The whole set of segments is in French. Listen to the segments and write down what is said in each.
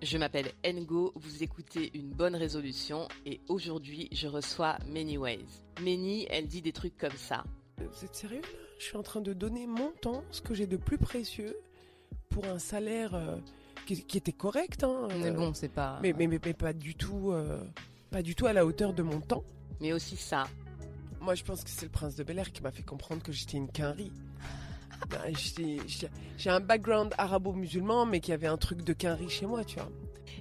Je m'appelle Ngo, vous écoutez Une Bonne Résolution et aujourd'hui je reçois Many Ways. Many, elle dit des trucs comme ça. Vous êtes sérieux là? Je suis en train de donner mon temps, ce que j'ai de plus précieux, pour un salaire euh, qui, qui était correct. Hein, Mais euh, bon, c'est pas... mais, mais, mais, mais pas du tout, euh, pas du tout à la hauteur de mon temps. Mais aussi ça. Moi, je pense que c'est le prince de Bel Air qui m'a fait comprendre que j'étais une quinri. J'étais- J'ai un background arabo-musulman, mais qu'il y avait un truc de quinri chez moi, tu vois.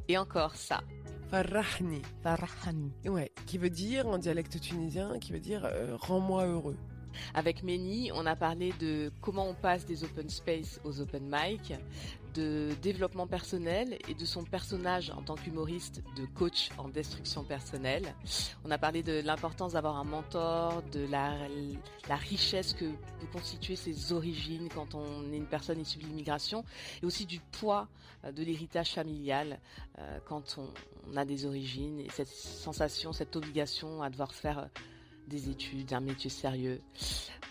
Et encore ça. Farahni. Farahani. Ouais, qui veut dire, en dialecte tunisien, qui veut dire euh, rends-moi heureux. Avec Many, on a parlé de comment on passe des open space aux open mic, de développement personnel et de son personnage en tant qu'humoriste de coach en destruction personnelle. On a parlé de l'importance d'avoir un mentor, de la, richesse que peut constituer ses origines quand on est une personne issue de l'immigration et aussi du poids euh, de l'héritage familial euh, quand on, on a des origines et cette sensation, cette obligation à devoir faire euh, des études, un métier sérieux.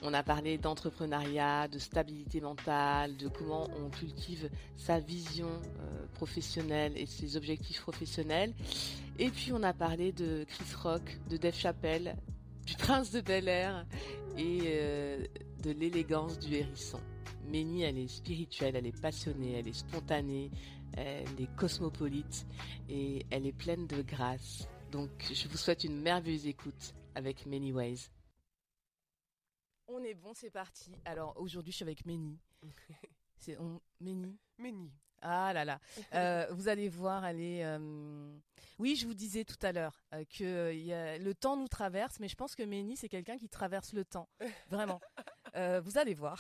On a parlé d'entrepreneuriat, de stabilité mentale, de comment on cultive sa vision euh, professionnelle et ses objectifs professionnels. Et puis on a parlé de Chris Rock, de Dave Chappelle, du prince de Bel Air et euh, de l'élégance du hérisson. Ménie, elle est spirituelle, elle est passionnée, elle est spontanée, elle est cosmopolite et elle est pleine de grâce. Donc je vous souhaite une merveilleuse écoute avec Many Ways. On est bon, c'est parti. Alors aujourd'hui, je suis avec Ménie. C'est on Ménie. Méni. Ah là là. Euh, vous allez voir, elle est. euh, Oui, je vous disais tout à l'heure euh, que euh, il y a... le temps nous traverse, mais je pense que Ménie, c'est quelqu'un qui traverse le temps. Vraiment. Euh, vous allez voir.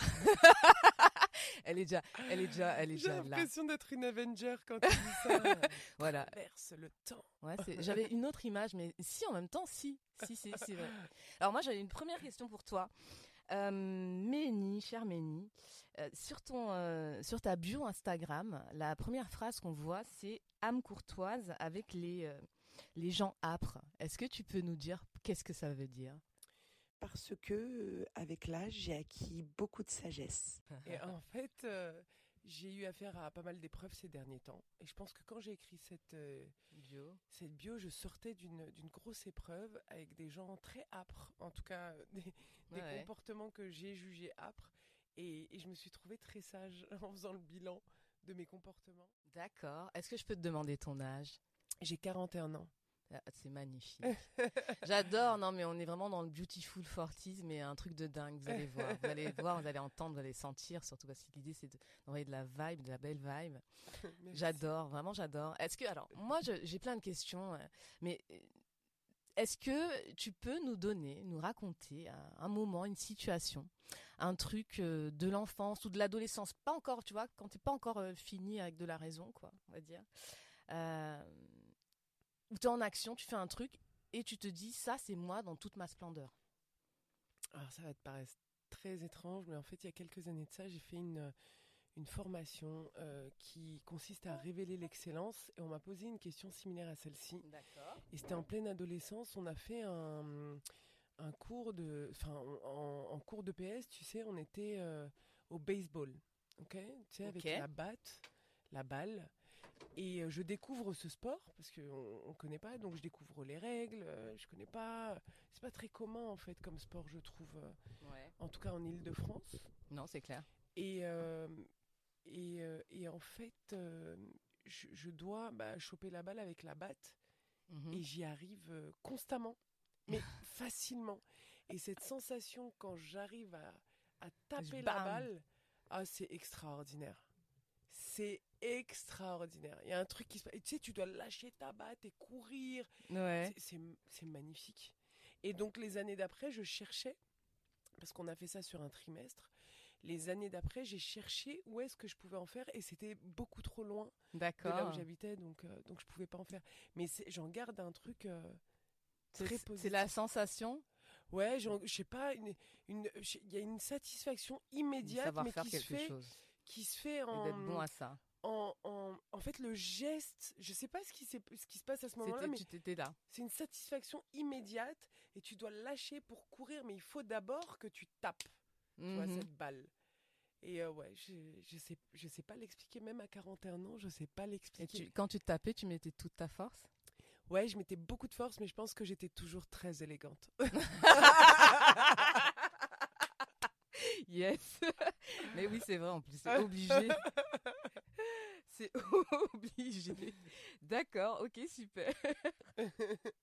elle est déjà, elle est déjà, elle est J'ai déjà là. l'impression d'être une Avenger quand tu dis ça. Voilà. Traverse le temps. Ouais, j'avais une autre image, mais si en même temps, si, si, si, c'est vrai. Alors moi, j'avais une première question pour toi, euh, Ménie, chère Ménie, euh, sur ton, euh, sur ta bio Instagram, la première phrase qu'on voit, c'est âme courtoise avec les, euh, les gens âpres. Est-ce que tu peux nous dire qu'est-ce que ça veut dire? Parce que, euh, avec l'âge, j'ai acquis beaucoup de sagesse. Et en fait, euh, j'ai eu affaire à pas mal d'épreuves ces derniers temps. Et je pense que quand j'ai écrit cette, euh, bio cette bio, je sortais d'une d'une grosse épreuve avec des gens très âpres, en tout cas des, des Ouais. comportements que j'ai jugés âpres. Et, et je me suis trouvée très sage en faisant le bilan de mes comportements. D'accord. Est-ce que je peux te demander ton âge? J'ai 41 ans. Ah, C'est magnifique. J'adore, non mais on est vraiment dans le beautiful 40s, mais un truc de dingue, vous allez voir. Vous allez voir, vous allez entendre, vous allez sentir, surtout parce que l'idée c'est de- d'envoyer de la vibe, de la belle vibe. J'adore, vraiment j'adore. Est-ce que, alors, moi j'ai plein de questions, euh, mais euh, est-ce que tu peux nous donner, nous raconter un, un moment, une situation, un truc euh, de l'enfance ou de l'adolescence, pas encore, tu vois, quand t'es pas encore euh, fini avec de la raison, quoi, on va dire, euh, où t'es en action, tu fais un truc et tu te dis, ça c'est moi dans toute ma splendeur. Alors ça va te paraître très étrange, mais en fait, il y a quelques années de ça, j'ai fait une, une formation euh, qui consiste à révéler l'excellence et on m'a posé une question similaire à celle-ci. D'accord. Et c'était en pleine adolescence, on a fait un, un cours de... Enfin, en, en cours de PS, tu sais, on était euh, au baseball, ok? Tu sais, avec la batte, la balle. Et euh, je découvre ce sport parce qu'on ne connaît pas, donc je découvre les règles, euh, je connais pas. C'est pas très commun en fait comme sport, je trouve, euh, Ouais. en tout cas en Ile-de-France. Non, c'est clair. Et, euh, et, euh, et en fait, euh, je, je dois bah, choper la balle avec la batte Mhm. et j'y arrive euh, constamment, mais facilement. Et cette sensation quand j'arrive à, à taper la Bam. balle, ah, c'est extraordinaire. C'est extraordinaire. Il y a un truc qui se passe. Tu sais, tu dois lâcher ta batte et courir. Ouais. C'est- magnifique. Et donc les années d'après, je cherchais, parce qu'on a fait ça sur un trimestre, les années d'après, j'ai cherché où est-ce que je pouvais en faire et c'était beaucoup trop loin de là où j'habitais, donc, euh, donc je pouvais pas en faire. Mais j'en garde un truc euh, très positif. c'est la sensation? Ouais, je sais pas, une- une- il y a une satisfaction immédiate, mais faire qui se, quelque fait, chose qui se fait en, d'être bon à ça. En, en, en fait le geste. Je sais pas ce qui, s'est- ce qui se passe à ce moment-là, mais tu là. c'est une satisfaction immédiate et tu dois lâcher pour courir, mais il faut d'abord que tu tapes tu vois, Mhm. cette balle. Et ouais, je, je sais, je sais pas l'expliquer. Même à 41 ans, je sais pas l'expliquer. quand tu tapais, tu mettais toute ta force? Ouais, je mettais beaucoup de force, mais je pense que j'étais toujours très élégante. yes. mais oui, c'est vrai, en plus, c'est obligé. C'est obligé. D'accord, ok, super.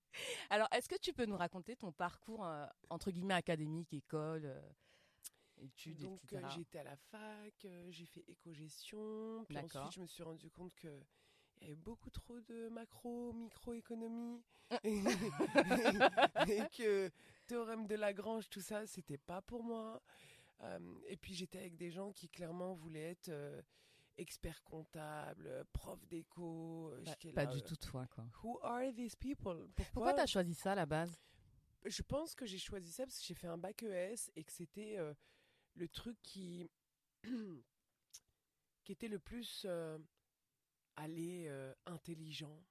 Alors, est-ce que tu peux nous raconter ton parcours, euh, entre guillemets, académique, école euh, études, Donc, euh, j'étais à la fac, j'ai fait éco-gestion, puis ensuite, je me suis rendu compte que il y avait beaucoup trop de macro, microéconomie et, et que théorème de Lagrange, tout ça, c'était pas pour moi. et puis j'étais avec des gens qui clairement voulaient être expert comptable, prof d'éco. Euh, pas, pas du euh, tout toi, quoi. Who are these people? Pourquoi, tu as choisi ça à la base? Je pense que j'ai choisi ça parce que j'ai fait un bac ES et que c'était euh, le truc qui qui était le plus aller intelligent,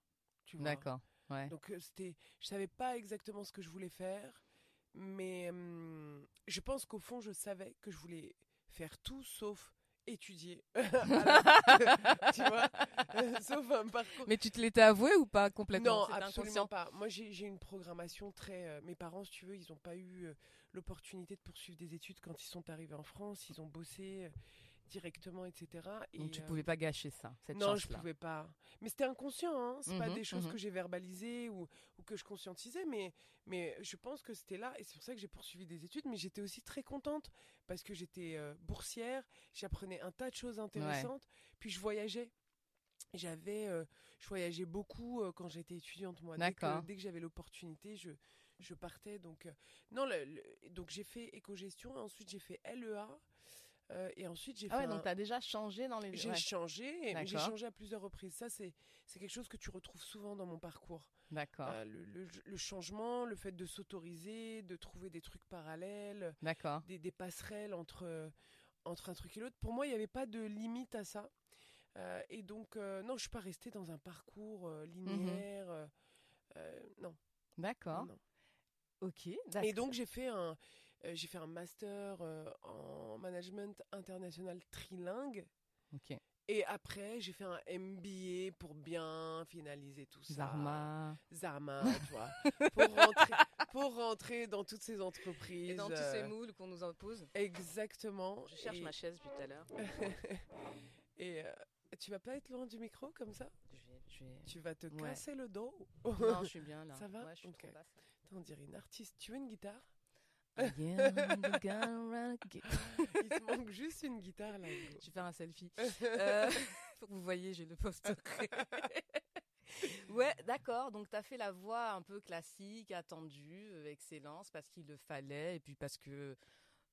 tu vois. D'accord. Ouais. Donc c'était, je savais pas exactement ce que je voulais faire, mais hum, je pense qu'au fond je savais que je voulais faire tout sauf étudier. tu vois Sauf un parcours. Mais tu te l'étais avoué ou pas complètement? Non, absolument pas. Moi, j'ai une programmation très. Euh, mes parents, si tu veux, ils n'ont pas eu euh, l'opportunité de poursuivre des études quand ils sont arrivés en France. Ils ont bossé. Euh, directement, etc. Et Donc tu ne pouvais pas gâcher ça, cette Non, je ne pouvais pas. Mais c'était inconscient, hein. C'est pas mhm, des choses mhm. que j'ai verbalisées ou, ou, que je conscientisais, mais, mais je pense que c'était là et c'est pour ça que j'ai poursuivi des études. Mais j'étais aussi très contente parce que j'étais euh, boursière, j'apprenais un tas de choses intéressantes, puis je voyageais. J'avais, euh, je voyageais beaucoup euh, quand j'étais étudiante moi. Dès que, dès que j'avais l'opportunité, je, je partais. Donc non, donc j'ai fait éco-gestion, ensuite j'ai fait LEA. Euh, et ensuite, j'ai ah ouais, donc tu as déjà changé dans les. J'ai changé, j'ai changé à plusieurs reprises. Ça, c'est quelque chose que tu retrouves souvent dans mon parcours. D'accord. Euh, le, le, changement, le fait de s'autoriser, de trouver des trucs parallèles. D'accord. Des, des, passerelles entre, entre un truc et l'autre. Pour moi, il n'y avait pas de limite à ça. Euh, et donc, non, je suis pas restée dans un parcours mhm. linéaire. non. D'accord. Ok. Et donc, j'ai fait un euh, j'ai fait un master euh, en management international trilingue. Ok. Et après, j'ai fait un MBA pour bien finaliser tout ça. Zarma. Zarma, tu vois. pour, rentrer, pour rentrer dans toutes ces entreprises. Et dans tous ces euh, moules qu'on nous impose. Exactement. Je cherche ma chaise depuis tout à l'heure. et tu vas pas être loin du micro comme ça? Je vais, Tu vas te casser le dos Non, je suis bien là. Ça va? Ouais, je suis okay. trop basse. On dirait une artiste. Tu veux une guitare? il te manque juste une guitare là. Je vais faire un selfie. euh, faut que vous voyez, j'ai le poste. ouais, d'accord. Donc, tu as fait la voix un peu classique, attendue, euh, excellence, parce qu'il le fallait, et puis parce que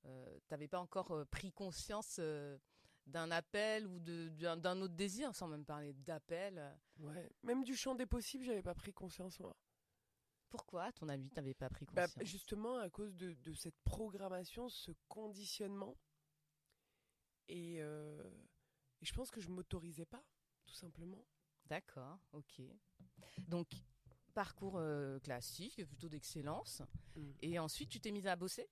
euh, tu n'avais pas encore euh, pris conscience d'un appel ou d'un autre désir, sans même parler d'appel. Ouais, même du champ des possibles, j'avais pas pris conscience, moi. Pourquoi, à ton avis, tu n'avais pas pris bah, conscience? Justement, à cause de, cette programmation, ce conditionnement. Euh, et, je pense que je m'autorisais pas, tout simplement. D'accord, ok. Donc, parcours euh, classique, plutôt d'excellence. Mm. Et ensuite, tu t'es mise à bosser?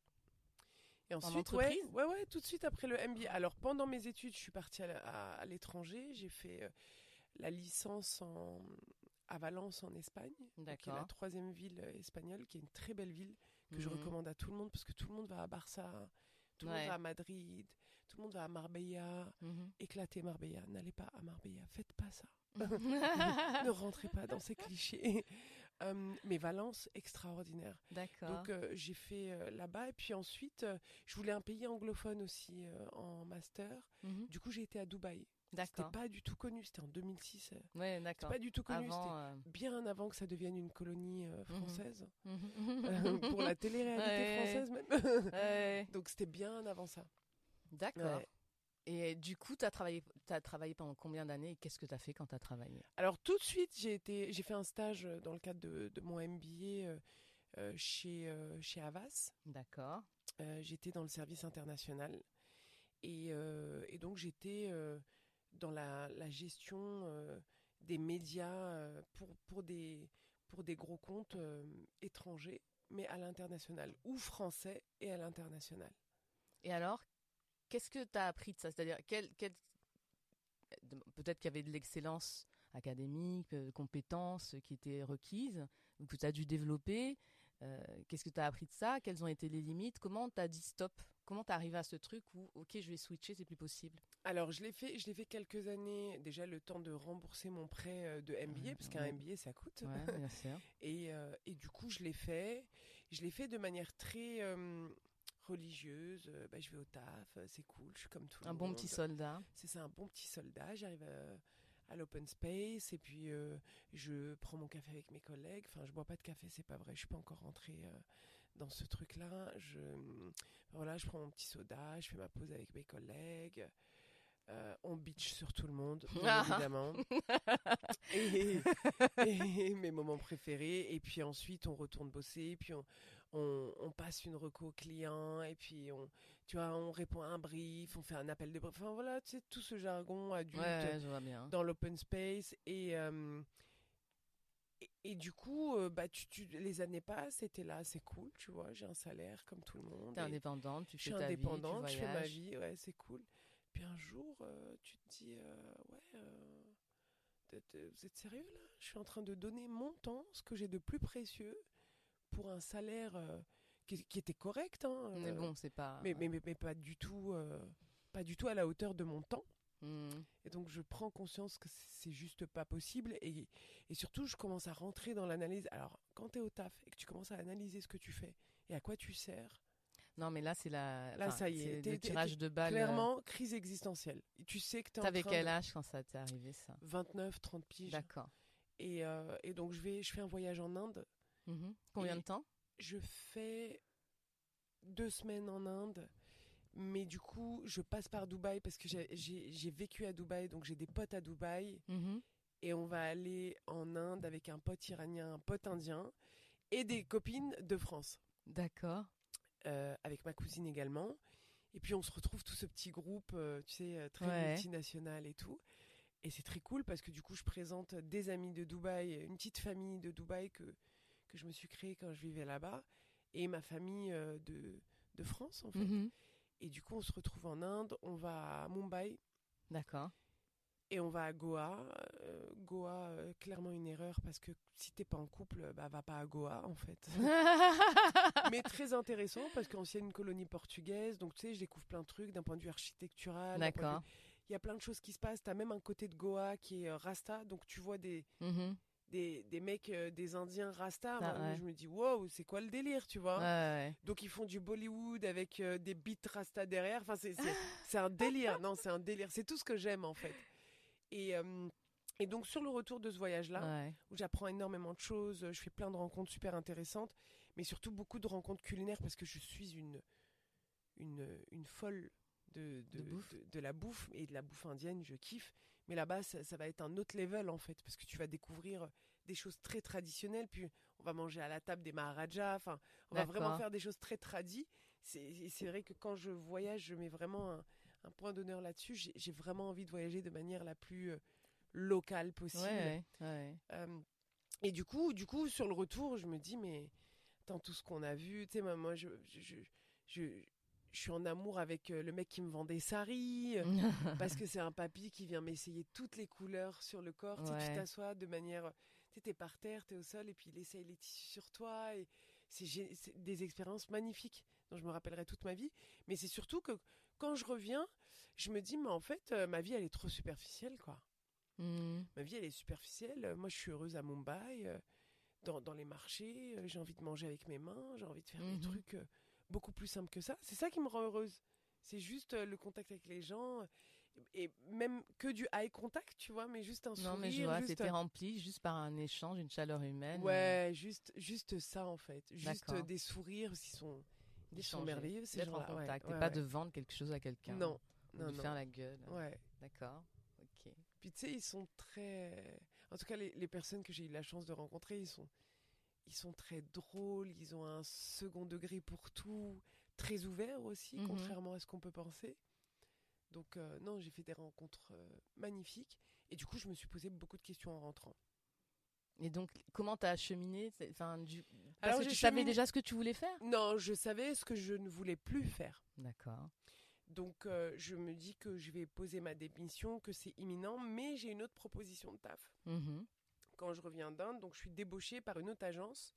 Et ensuite, ouais, ouais, ouais, tout de suite après le MBA. Alors, pendant mes études, je suis partie à l'étranger. J'ai fait euh, la licence en, à Valence en Espagne, qui est la troisième ville euh, espagnole, qui est une très belle ville que je mhm. recommande à tout le monde parce que tout le monde va à Barça, tout le monde va à Madrid, tout le monde va à Marbella. Mhm. Éclatez Marbella, n'allez pas à Marbella, faites pas ça. ne rentrez pas dans ces clichés. Euh, mais Valence, extraordinaire. D'accord. Donc euh, j'ai fait là-bas et puis ensuite je voulais un pays anglophone aussi en master. Mhm. Du coup j'ai été à Dubaï. C'était pas du tout connu, c'était en 2006. Ouais, d'accord. pas du tout connu, c'était euh, bien avant que ça devienne une colonie euh, mhm. française. Euh, pour la télé-réalité française même. Donc c'était bien avant ça. D'accord. Et du coup, tu as travaillé, as travaillé pendant combien d'années et qu'est-ce que tu as fait quand tu as travaillé? Alors tout de suite, j'ai été, j'ai fait un stage dans le cadre de, de mon MBA chez, chez Havas. D'accord. j'étais dans le service international. Et, et donc j'étais dans la, gestion euh, des médias euh, pour, pour, des, pour des gros comptes euh, étrangers, mais à l'international, ou français et à l'international. Et alors, qu'est-ce que tu as appris de ça? C'est-à-dire, quel, peut-être qu'il y avait de l'excellence académique, de compétences qui étaient requises, que tu as dû développer. Qu'est-ce que tu as appris de ça? Quelles ont été les limites? Comment tu as dit stop? Comment tu arrivé à ce truc où, ok, je vais switcher, c'est plus possible? Alors, je l'ai fait, je l'ai fait quelques années, déjà le temps de rembourser mon prêt euh, de MBA, parce qu'un MBA, ça coûte. Ouais, bien sûr. et, euh, et, du coup, je l'ai fait. Je l'ai fait de manière très euh, religieuse. Bah, je vais au taf, c'est cool, je suis comme tout un bon petit soldat. C'est ça, un bon petit soldat. J'arrive à, l'open space et puis je prends mon café avec mes collègues. Enfin, je bois pas de café, c'est pas vrai. Je suis pas encore rentrée dans ce truc-là. Je, voilà, je prends mon petit soda, je fais ma pause avec mes collègues. Euh, on bitch sur tout le monde, bien évidemment. et, mes moments préférés. Et puis ensuite, on retourne bosser. Et puis on, on, passe une reco au client. Et puis on, tu vois, on répond à un brief. On fait un appel de brief. Enfin voilà, tu sais, tout ce jargon adulte dans l'open space. Et, euh, et, du coup, euh, bah, tu, les années passent, et là, c'est cool, tu vois, j'ai un salaire comme tout le monde. T'es indépendante, tu fais ta vie, tu je fais ma vie, ouais, c'est cool. Puis un jour, euh, tu te dis, euh, ouais, vous êtes sérieux là? Je suis en train de donner mon temps, ce que j'ai de plus précieux, pour un salaire qui, qui, était correct. Hein, mais bon, c'est pas. Mais, mais, mais, mais, pas du tout, pas du tout à la hauteur de mon temps. Mmh. Et donc je prends conscience que c'est juste pas possible et, et, surtout je commence à rentrer dans l'analyse. Alors quand tu es au taf et que tu commences à analyser ce que tu fais et à quoi tu sers. Non mais là c'est la là ça y est, le tirage de balles. Clairement crise existentielle. Tu sais que tu T'avais quel âge quand ça t'est arrivé ça? 29, 30 piges. D'accord. Et, euh, et, donc je vais je fais un voyage en Inde. Mmh Combien de temps? Je fais deux semaines en Inde mais du coup, je passe par Dubaï parce que j'ai vécu à Dubaï, donc j'ai des potes à Dubaï. Mhm. Et on va aller en Inde avec un pote iranien, un pote indien et des copines de France. D'accord. Euh, avec ma cousine également. Et puis on se retrouve tout ce petit groupe, euh, tu sais, euh, très multinational et tout. Et c'est très cool parce que du coup, je présente des amis de Dubaï, une petite famille de Dubaï que, que je me suis créée quand je vivais là-bas, et ma famille de, de France, en fait. Mhm. Et du coup, on se retrouve en Inde, on va à Mumbai. D'accord. Et on va à Goa. Euh, Goa, euh, clairement une erreur parce que si t'es pas en couple, bah va pas à Goa en fait. Mais très intéressant parce qu'ancienne colonie portugaise, donc tu sais, je découvre plein de trucs d'un point de vue architectural. D'accord. Il y a plein de choses qui se passent. T'as même un côté de Goa qui est euh, Rasta, donc tu vois des. Mm-hmm des, des mecs, euh, des Indiens rasta. Ah, je me dis, wow, c'est quoi le délire, tu vois? Donc ils font du Bollywood avec euh, des beats rasta derrière. Enfin, c'est un délire. non, c'est un délire. C'est tout ce que j'aime en fait. Et, euh, et donc sur le retour de ce voyage-là, où j'apprends énormément de choses, je fais plein de rencontres super intéressantes, mais surtout beaucoup de rencontres culinaires parce que je suis une, une, une folle de, de, de, la bouffe et de la bouffe indienne, je kiffe. Mais là-bas, ça, va être un autre level en fait, parce que tu vas découvrir des choses très traditionnelles. Puis on va manger à la table des maharajas. Enfin, on va vraiment faire des choses très tradies. C'est vrai que quand je voyage, je mets vraiment un, point d'honneur là-dessus. J'ai vraiment envie de voyager de manière la plus euh, locale possible. Euh, et du coup, du coup, sur le retour, je me dis mais dans tout ce qu'on a vu, tu sais, moi, je, je, je je suis en amour avec euh, le mec qui me vend des saris, euh, parce que c'est un papy qui vient m'essayer toutes les couleurs sur le corps. Tu t'assois de manière. Tu es par terre, tu es au sol, et puis il essaye les tissus sur toi. Et c'est des expériences magnifiques dont je me rappellerai toute ma vie. Mais c'est surtout que quand je reviens, je me dis, mais en fait, euh, ma vie, elle est trop superficielle, quoi. Mmh. Ma vie, elle est superficielle. Moi, je suis heureuse à Mumbai, dans, dans, les marchés. J'ai envie de manger avec mes mains, j'ai envie de faire des mmh trucs beaucoup plus simple que ça. C'est ça qui me rend heureuse. C'est juste euh, le contact avec les gens et même que du eye contact, tu vois, mais juste un sourire. Non, mais je vois, c'était rempli juste par un échange, une chaleur humaine. Ouais, juste, juste ça en fait. Juste des sourires qui sont, des sont merveilleux. D'être en contact et pas de vendre quelque chose à quelqu'un. Non, non, de faire la gueule. Ouais. D'accord. Ok. Puis tu sais, ils sont très. En tout cas, les, les personnes que j'ai eu la chance de rencontrer, ils sont ils sont très drôles, ils ont un second degré pour tout, très ouvert aussi, mhm. contrairement à ce qu'on peut penser. Donc euh, non, j'ai fait des rencontres euh, magnifiques et du coup, je me suis posé beaucoup de questions en rentrant. Et donc, comment t'as acheminé enfin, du... Parce Alors, que tu savais déjà ce que tu voulais faire? Non, je savais ce que je ne voulais plus faire. D'accord. Donc euh, je me dis que je vais poser ma démission, que c'est imminent, mais j'ai une autre proposition de taf. Mhm. Quand je reviens d'Inde, donc je suis débauchée par une autre agence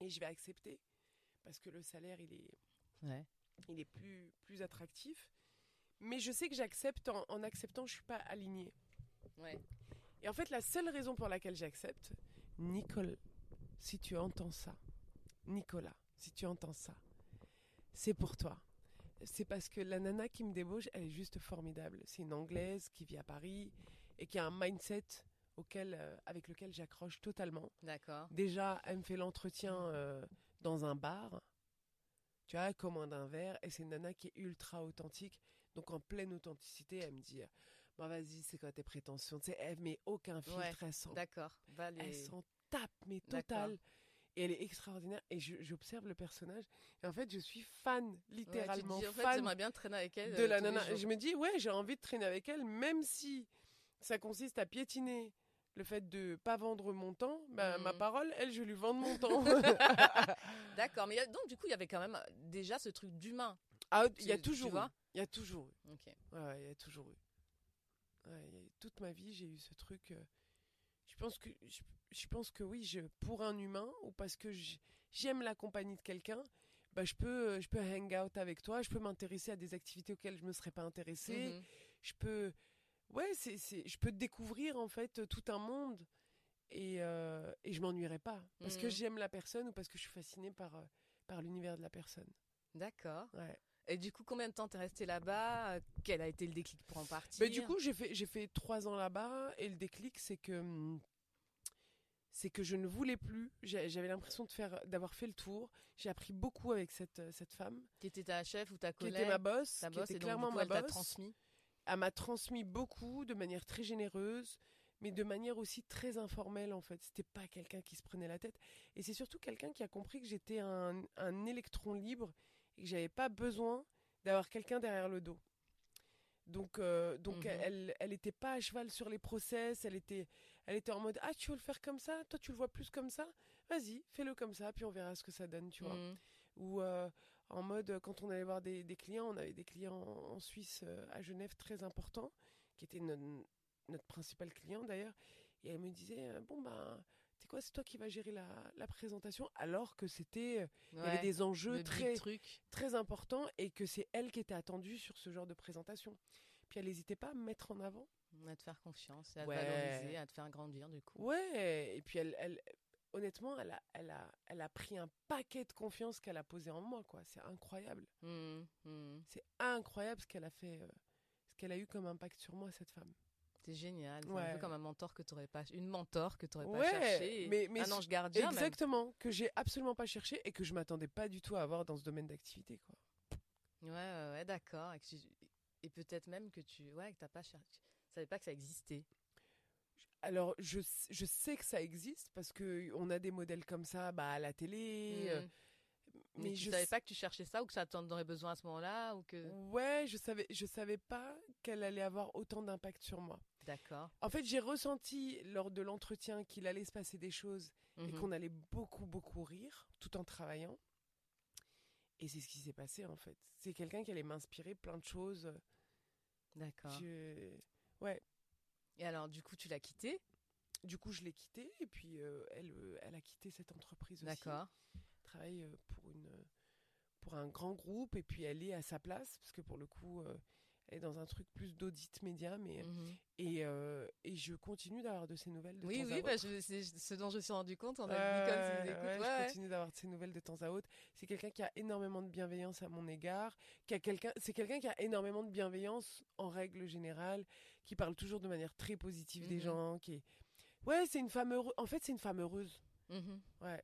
et je vais accepter parce que le salaire il est, il est plus, plus attractif. Mais je sais que j'accepte en, en, acceptant, je suis pas alignée. Ouais. Et en fait, la seule raison pour laquelle j'accepte, Nicole, si tu entends ça, Nicolas, si tu entends ça, c'est pour toi. C'est parce que la nana qui me débauche, elle est juste formidable. C'est une Anglaise qui vit à Paris et qui a un mindset auquel, euh, avec lequel j'accroche totalement. D'accord. Déjà, elle me fait l'entretien euh, dans un bar. Tu vois, elle commande un verre et c'est une nana qui est ultra authentique. Donc en pleine authenticité, elle me dit Bon, vas-y, c'est quoi tes prétentions? Tu sais, elle met aucun filtre, elle s'en D'accord. Elle s'en tape, mais total. Et elle est extraordinaire. Et j'observe le personnage. Et en fait, je suis fan, littéralement. Ouais, tu dis, en fan j'aimerais bien traîner avec elle. De euh, la les nana. Je me dis, ouais, j'ai envie de traîner avec elle, même si ça consiste à piétiner le fait de pas vendre mon temps. Bah, Ma Mhm. parole, elle, je lui vends mon temps. D'accord. Mais donc, du coup, il y avait quand même déjà ce truc d'humain. Ah, il y a toujours eu. Il y a toujours eu. Ouais, il y a toujours eu. Ouais, toute ma vie, j'ai eu ce truc. euh, je pense que je, je pense que oui, je, pour un humain ou parce que j'aime la compagnie de quelqu'un, bah je peux euh, je peux hang out avec toi, je peux m'intéresser à des activités auxquelles je me serais pas intéressée, Mhm. je peux ouais, c'est c'est je peux découvrir en fait tout un monde et euh, et je m'ennuierai pas parce que Mhm. j'aime la personne ou parce que je suis fascinée par euh, par l'univers de la personne. D'accord. Ouais. Et du coup, combien de temps t'es resté là-bas? Euh, Quel a été le déclic pour en partir? Mais du coup, j'ai fait, j'ai fait trois ans là-bas et le déclic, c'est que, hum, c'est que je ne voulais plus. J'avais l'impression de faire, d'avoir fait le tour. J'ai appris beaucoup avec cette, cette femme qui était ta chef ou ta qui collègue était ma boss, ta qui boss, était et donc, clairement du coup, ma elle t'a boss. transmis? Elle m'a transmis beaucoup de manière très généreuse, mais de manière aussi très informelle en fait. C'était pas quelqu'un qui se prenait la tête. Et c'est surtout quelqu'un qui a compris que j'étais un, un électron libre et que j'avais pas besoin d'avoir quelqu'un derrière le dos. Donc, euh, donc Mhm. elle, elle était pas à cheval sur les process. Elle était, elle était en mode ah tu veux le faire comme ça, toi tu le vois plus comme ça, vas-y fais-le comme ça, puis on verra ce que ça donne, tu vois Mhm. ou euh, en mode euh, quand on allait voir des, des clients, on avait des clients en, en Suisse euh, à Genève très importants, qui étaient no- notre principal client d'ailleurs, et elle me disait euh, bon ben tu sais quoi c'est toi qui vas gérer la, la présentation alors que c'était il y avait des enjeux très truc. très importants et que c'est elle qui était attendue sur ce genre de présentation. Puis elle n'hésitait pas à me mettre en avant. À te faire confiance, à Ouais. te valoriser, à te faire grandir du coup. Ouais, et puis elle, elle honnêtement, elle a, elle a, elle a pris un paquet de confiance qu'elle a posé en moi, quoi. C'est incroyable. Mhm, mhm. C'est incroyable ce qu'elle a fait, euh, ce qu'elle a eu comme impact sur moi, cette femme. C'est génial. C'est un peu comme un mentor que t'aurais pas, une mentor que t'aurais Ouais, pas cherché, mais- mais un ange gardien. même. Exactement, que j'ai absolument pas cherché et que je m'attendais pas du tout à avoir dans ce domaine d'activité, quoi. Ouais, ouais, ouais, d'accord. Et, peut-être même que tu, ouais, que t'as pas cherché, tu savais pas que ça existait. Alors, je, je sais que ça existe parce que on a des modèles comme ça bah, à la télé. euh, Mhm. mais Mais tu je savais pas que tu cherchais ça ou que ça t'en aurait besoin à ce moment-là ou que. Ouais, je savais, je savais pas qu'elle allait avoir autant d'impact sur moi. D'accord. En fait, j'ai ressenti lors de l'entretien qu'il allait se passer des choses et Mhm. qu'on allait beaucoup, beaucoup rire tout en travaillant. Et c'est ce qui s'est passé en fait. C'est quelqu'un qui allait m'inspirer plein de choses. D'accord. Je... Ouais. Et alors, du coup, tu l'as quitté Du coup, je l'ai quittée et puis euh, elle, euh, elle a quitté cette entreprise aussi. D'accord. Elle travaille euh, pour une, pour un grand groupe et puis elle est à sa place parce que pour le coup, euh, est dans un truc plus d'audit média, mais Mhm. et, euh, et je continue d'avoir de ces nouvelles de Oui, temps à oui, bah, autre. je- c'est ce dont je me suis rendu compte. On a Ouais, dit si écoute, ouais, ouais, je continue d'avoir de ces nouvelles de temps à autre. C'est quelqu'un qui a énormément de bienveillance à mon égard, qui a quelqu'un, c'est quelqu'un qui a énormément de bienveillance en règle générale, qui parle toujours de manière très positive des Mhm. gens, qui est, ouais, c'est une femme heureuse. En fait, c'est une femme heureuse. Mhm. Ouais.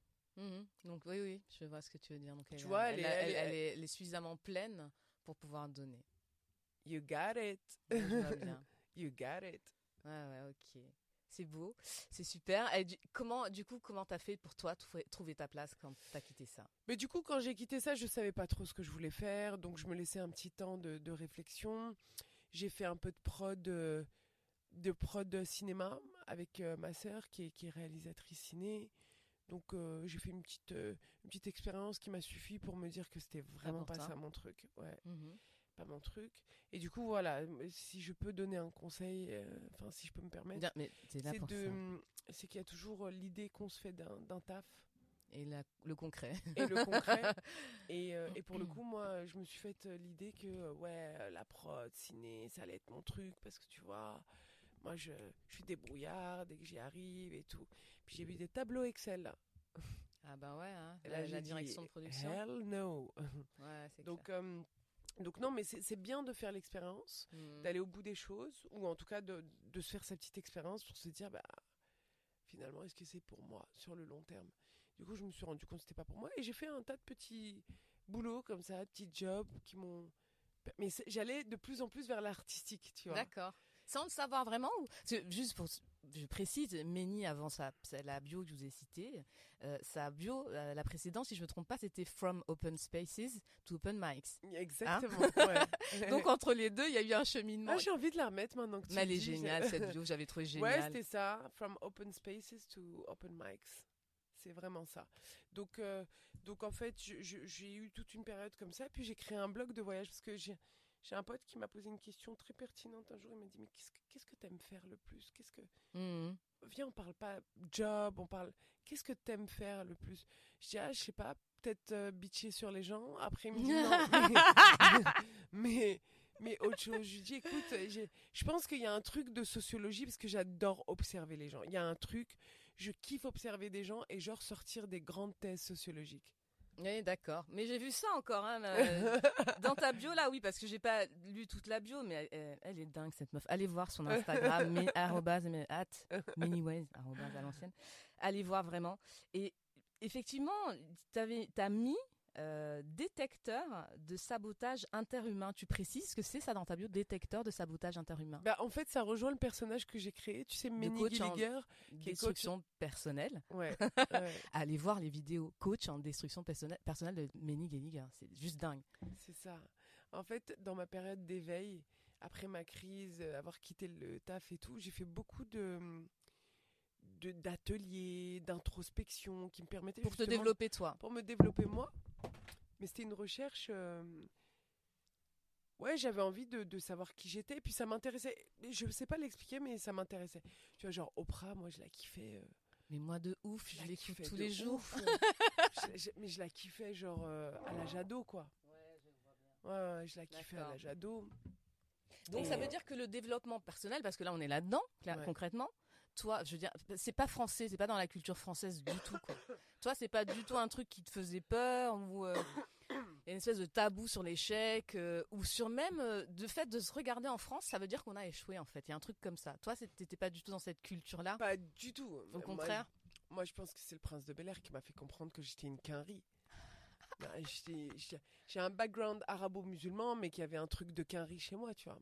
Donc oui, oui, je vois ce que tu veux dire. Donc, Tu vois, est- elle est suffisamment pleine pour pouvoir donner. You got it. You got it. Ouais, ouais, ok. C'est beau, c'est super. Et du, comment, du coup, comment t'as fait pour toi trouver, ta place quand t'as quitté ça? Mais du coup, quand j'ai quitté ça, je savais pas trop ce que je voulais faire, donc je me laissais un petit temps de, de réflexion. J'ai fait un peu de prod, euh, de prod cinéma avec euh, ma sœur qui est, qui est réalisatrice ciné. Donc euh, j'ai fait une petite, euh, une petite expérience qui m'a suffi pour me dire que c'était vraiment pas ça mon truc. Ouais. Mhm. Pas mon truc. Et du coup, voilà, si je peux donner un conseil, enfin, si je peux me permettre, c'est qu'il y a toujours l'idée qu'on se fait d'un taf et le concret. Et le concret. et, euh, et, pour le coup, moi, je me suis fait euh, l'idée que, euh, ouais, la prod, ciné, ça allait être mon truc parce que tu vois, moi, je, je suis débrouillard dès que j'y arrive et tout. Puis j'ai vu des tableaux Excel. Ah bah ouais, hein, la, direction de production. Hell no. Ouais, donc, donc non, mais c'est bien de faire l'expérience, mmh. d'aller au bout des choses, ou en tout cas de, de se faire sa petite expérience pour se dire, bah, finalement, est-ce que c'est pour moi sur le long terme? Du coup, je me suis rendu compte que c'était pas pour moi. Et j'ai fait un tas de petits boulots comme ça, petits jobs qui m'ont. Mais j'allais de plus en plus vers l'artistique, tu vois. D'accord. Sans le savoir vraiment ou... Juste pour, je précise, Méni avant sa, la bio que je vous ai citée, euh, sa bio, euh, la précédente, si je me trompe pas, c'était From Open Spaces to Open Mics. Exactement. Hein ouais. Donc entre les deux, il y a eu un cheminement. Ah, j'ai envie de la remettre maintenant que tu Mais elle est géniale cette bio, j'avais trouvé géniale. Ouais, c'était ça, From Open Spaces to Open Mics c'est vraiment ça. Donc, euh, donc en fait, j'ai eu toute une période comme ça. Puis j'ai créé un blog de voyage parce que j'ai un pote qui m'a posé une question très pertinente un jour. Il m'a dit Mais qu'est-ce que tu aimes faire le plus? Qu'est-ce que. Mmh. Viens, on parle pas job, on parle. Qu'est-ce que tu aimes faire le plus? Je dis Ah, je sais pas, peut-être euh, bitcher sur les gens. Après, il me dit Non. mais, mais, autre chose. Je lui dis Écoute, je pense qu'il y a un truc de sociologie parce que j'adore observer les gens. Il y a un truc je kiffe observer des gens et genre sortir des grandes thèses sociologiques. Oui, d'accord. Mais j'ai vu ça encore hein, dans ta bio là, oui, parce que j'ai pas lu toute la bio, mais elle, est dingue cette meuf. Allez voir son Instagram, mais, arrobase, at manyways, à l'ancienne. Allez voir vraiment. Et effectivement, tu as mis euh, détecteur de sabotage interhumain. Tu précises ce que c'est ça dans ta bio, détecteur de sabotage interhumain? Bah, En fait, ça rejoint le personnage que j'ai créé. Tu sais, Manny Gilliger, qui destruction personnelle. Ouais, Allez voir les vidéos coach en destruction personnelle, personnelle de Manny Gilliger. C'est juste dingue. C'est ça. En fait, dans ma période d'éveil, après ma crise, euh, avoir quitté le taf et tout, j'ai fait beaucoup de d'ateliers, d'introspection qui me permettaient pour te développer toi, pour me développer moi mais c'était une recherche. Euh, ouais, j'avais envie de, savoir qui j'étais. Et puis ça m'intéressait. Je ne sais pas l'expliquer, mais ça m'intéressait. Tu vois, genre Oprah, moi je la kiffais. Euh, mais moi de ouf, je, l'écoute tous les jours. mais je la kiffais genre euh, à la Jado, quoi. Ouais, je vois bien. Ouais, je la kiffais à la Jado. Donc ça veut dire que le développement personnel, parce que là on est là-dedans, concrètement, toi, je veux dire, c'est pas français, c'est pas dans la culture française du tout, quoi. toi, c'est pas du tout un truc qui te faisait peur ou euh, une espèce de tabou sur l'échec euh, ou sur même euh, de fait de se regarder en France, ça veut dire qu'on a échoué en fait. Il y a un truc comme ça. Toi, t'étais pas du tout dans cette culture-là? Pas du tout. Au contraire? Moi, je pense que c'est le prince de Bel Air qui m'a fait comprendre que j'étais une quinrie. Bah, j'ai un background arabo-musulman, mais qui avait un truc de quinri chez moi, tu vois.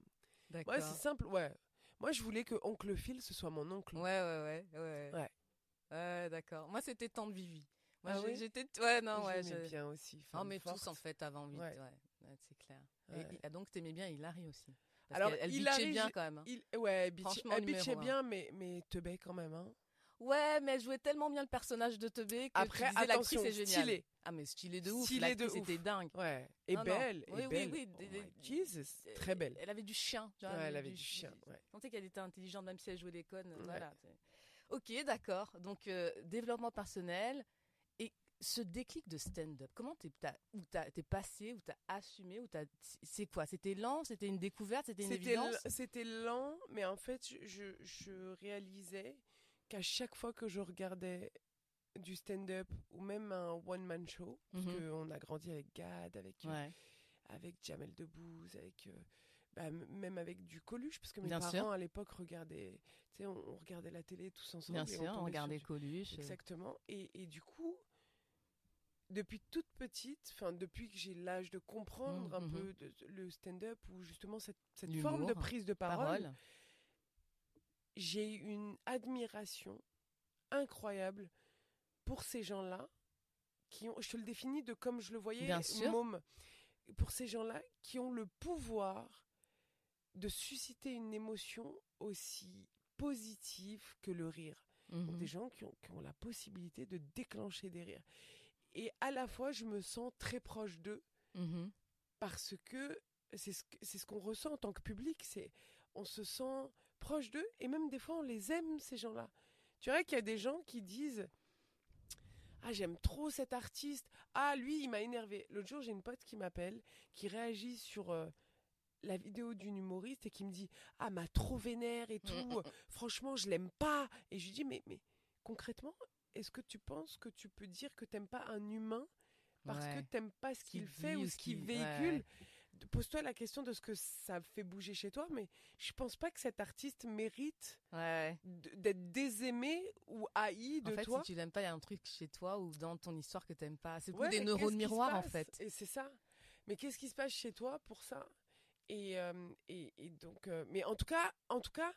Ouais, c'est simple, ouais. Moi, je voulais que Oncle Phil, ce soit mon oncle. Ouais, ouais, ouais. Ouais, ouais. d'accord. Moi, c'était Tante Vivi. Moi, ah j'étais. Ouais, non, ouais. J'aimais bien aussi. Non, mais tous, en fait, avant envie. Ouais, ouais. c'est clair. Et, ah, donc, t'aimais bien Hilary aussi? Parce Alors, elle bitchait bien quand même. Hein. Il, ouais, elle bitchait bien, mais, mais teubait quand même. Hein. Ouais, mais elle jouait tellement bien le personnage de Teubé que Après, tu disais l'actrice est géniale. Stylé. Ah mais stylé de ouf, l'actrice était dingue. Ouais. Et belle, et belle. Oui, oui, oh Jesus, très belle. Elle avait du chien. ouais, elle avait du, chien. Ouais. On sait qu'elle était intelligente même si elle jouait des connes. Voilà. Ok, d'accord. Donc euh, développement personnel et ce déclic de stand-up. Comment t'es t'es passé ou t'as assumé ou t'as c'est quoi? C'était lent, c'était une découverte, c'était une évidence? C'était lent, mais en fait je, je réalisais qu'à chaque fois que je regardais du stand-up ou même un one-man show, parce mhm. qu'on a grandi avec Gad, avec, euh, avec Jamel Debbouze, avec, euh, bah, même avec du Coluche, parce que mes parents à l'époque regardaient, sais, on, regardait la télé tous ensemble. Bien sûr, on, regardait Coluche. Exactement. Et, et, du coup, depuis toute petite, enfin depuis que j'ai l'âge de comprendre mhm, un mhm. peu le stand-up ou justement cette, cette forme de prise de parole j'ai une admiration incroyable pour ces gens-là qui ont, je te le définis de comme je le voyais, Bien môme, pour ces gens-là qui ont le pouvoir de susciter une émotion aussi positive que le rire. Mhm. des gens qui ont, qui ont, la possibilité de déclencher des rires. Et à la fois, je me sens très proche d'eux mhm. parce que c'est ce, c'est ce qu'on ressent en tant que public. C'est, on se sent proche d'eux et même des fois on les aime ces gens-là. Tu vois qu'il y a des gens qui disent ah j'aime trop cet artiste. Ah lui il m'a énervé. L'autre jour j'ai une pote qui m'appelle, qui réagit sur euh, la vidéo d'une humoriste et qui me dit ah m'a trop vénère et tout. Franchement je l'aime pas. Et je lui dis mais mais concrètement est-ce que tu penses que tu peux dire que t'aimes pas un humain parce que t'aimes pas ce qu'il fait ou ce qu'il véhicule Pose-toi la question de ce que ça fait bouger chez toi, mais je pense pas que cet artiste mérite d'être désaimé ou haï de toi. En fait, si tu l'aimes pas, il y a un truc chez toi ou dans ton histoire que t'aimes pas. C'est des neurones miroirs en fait. Et c'est ça. Mais qu'est-ce qui se passe chez toi pour ça? Et, euh, et, et, donc, euh, mais en tout cas, en tout cas,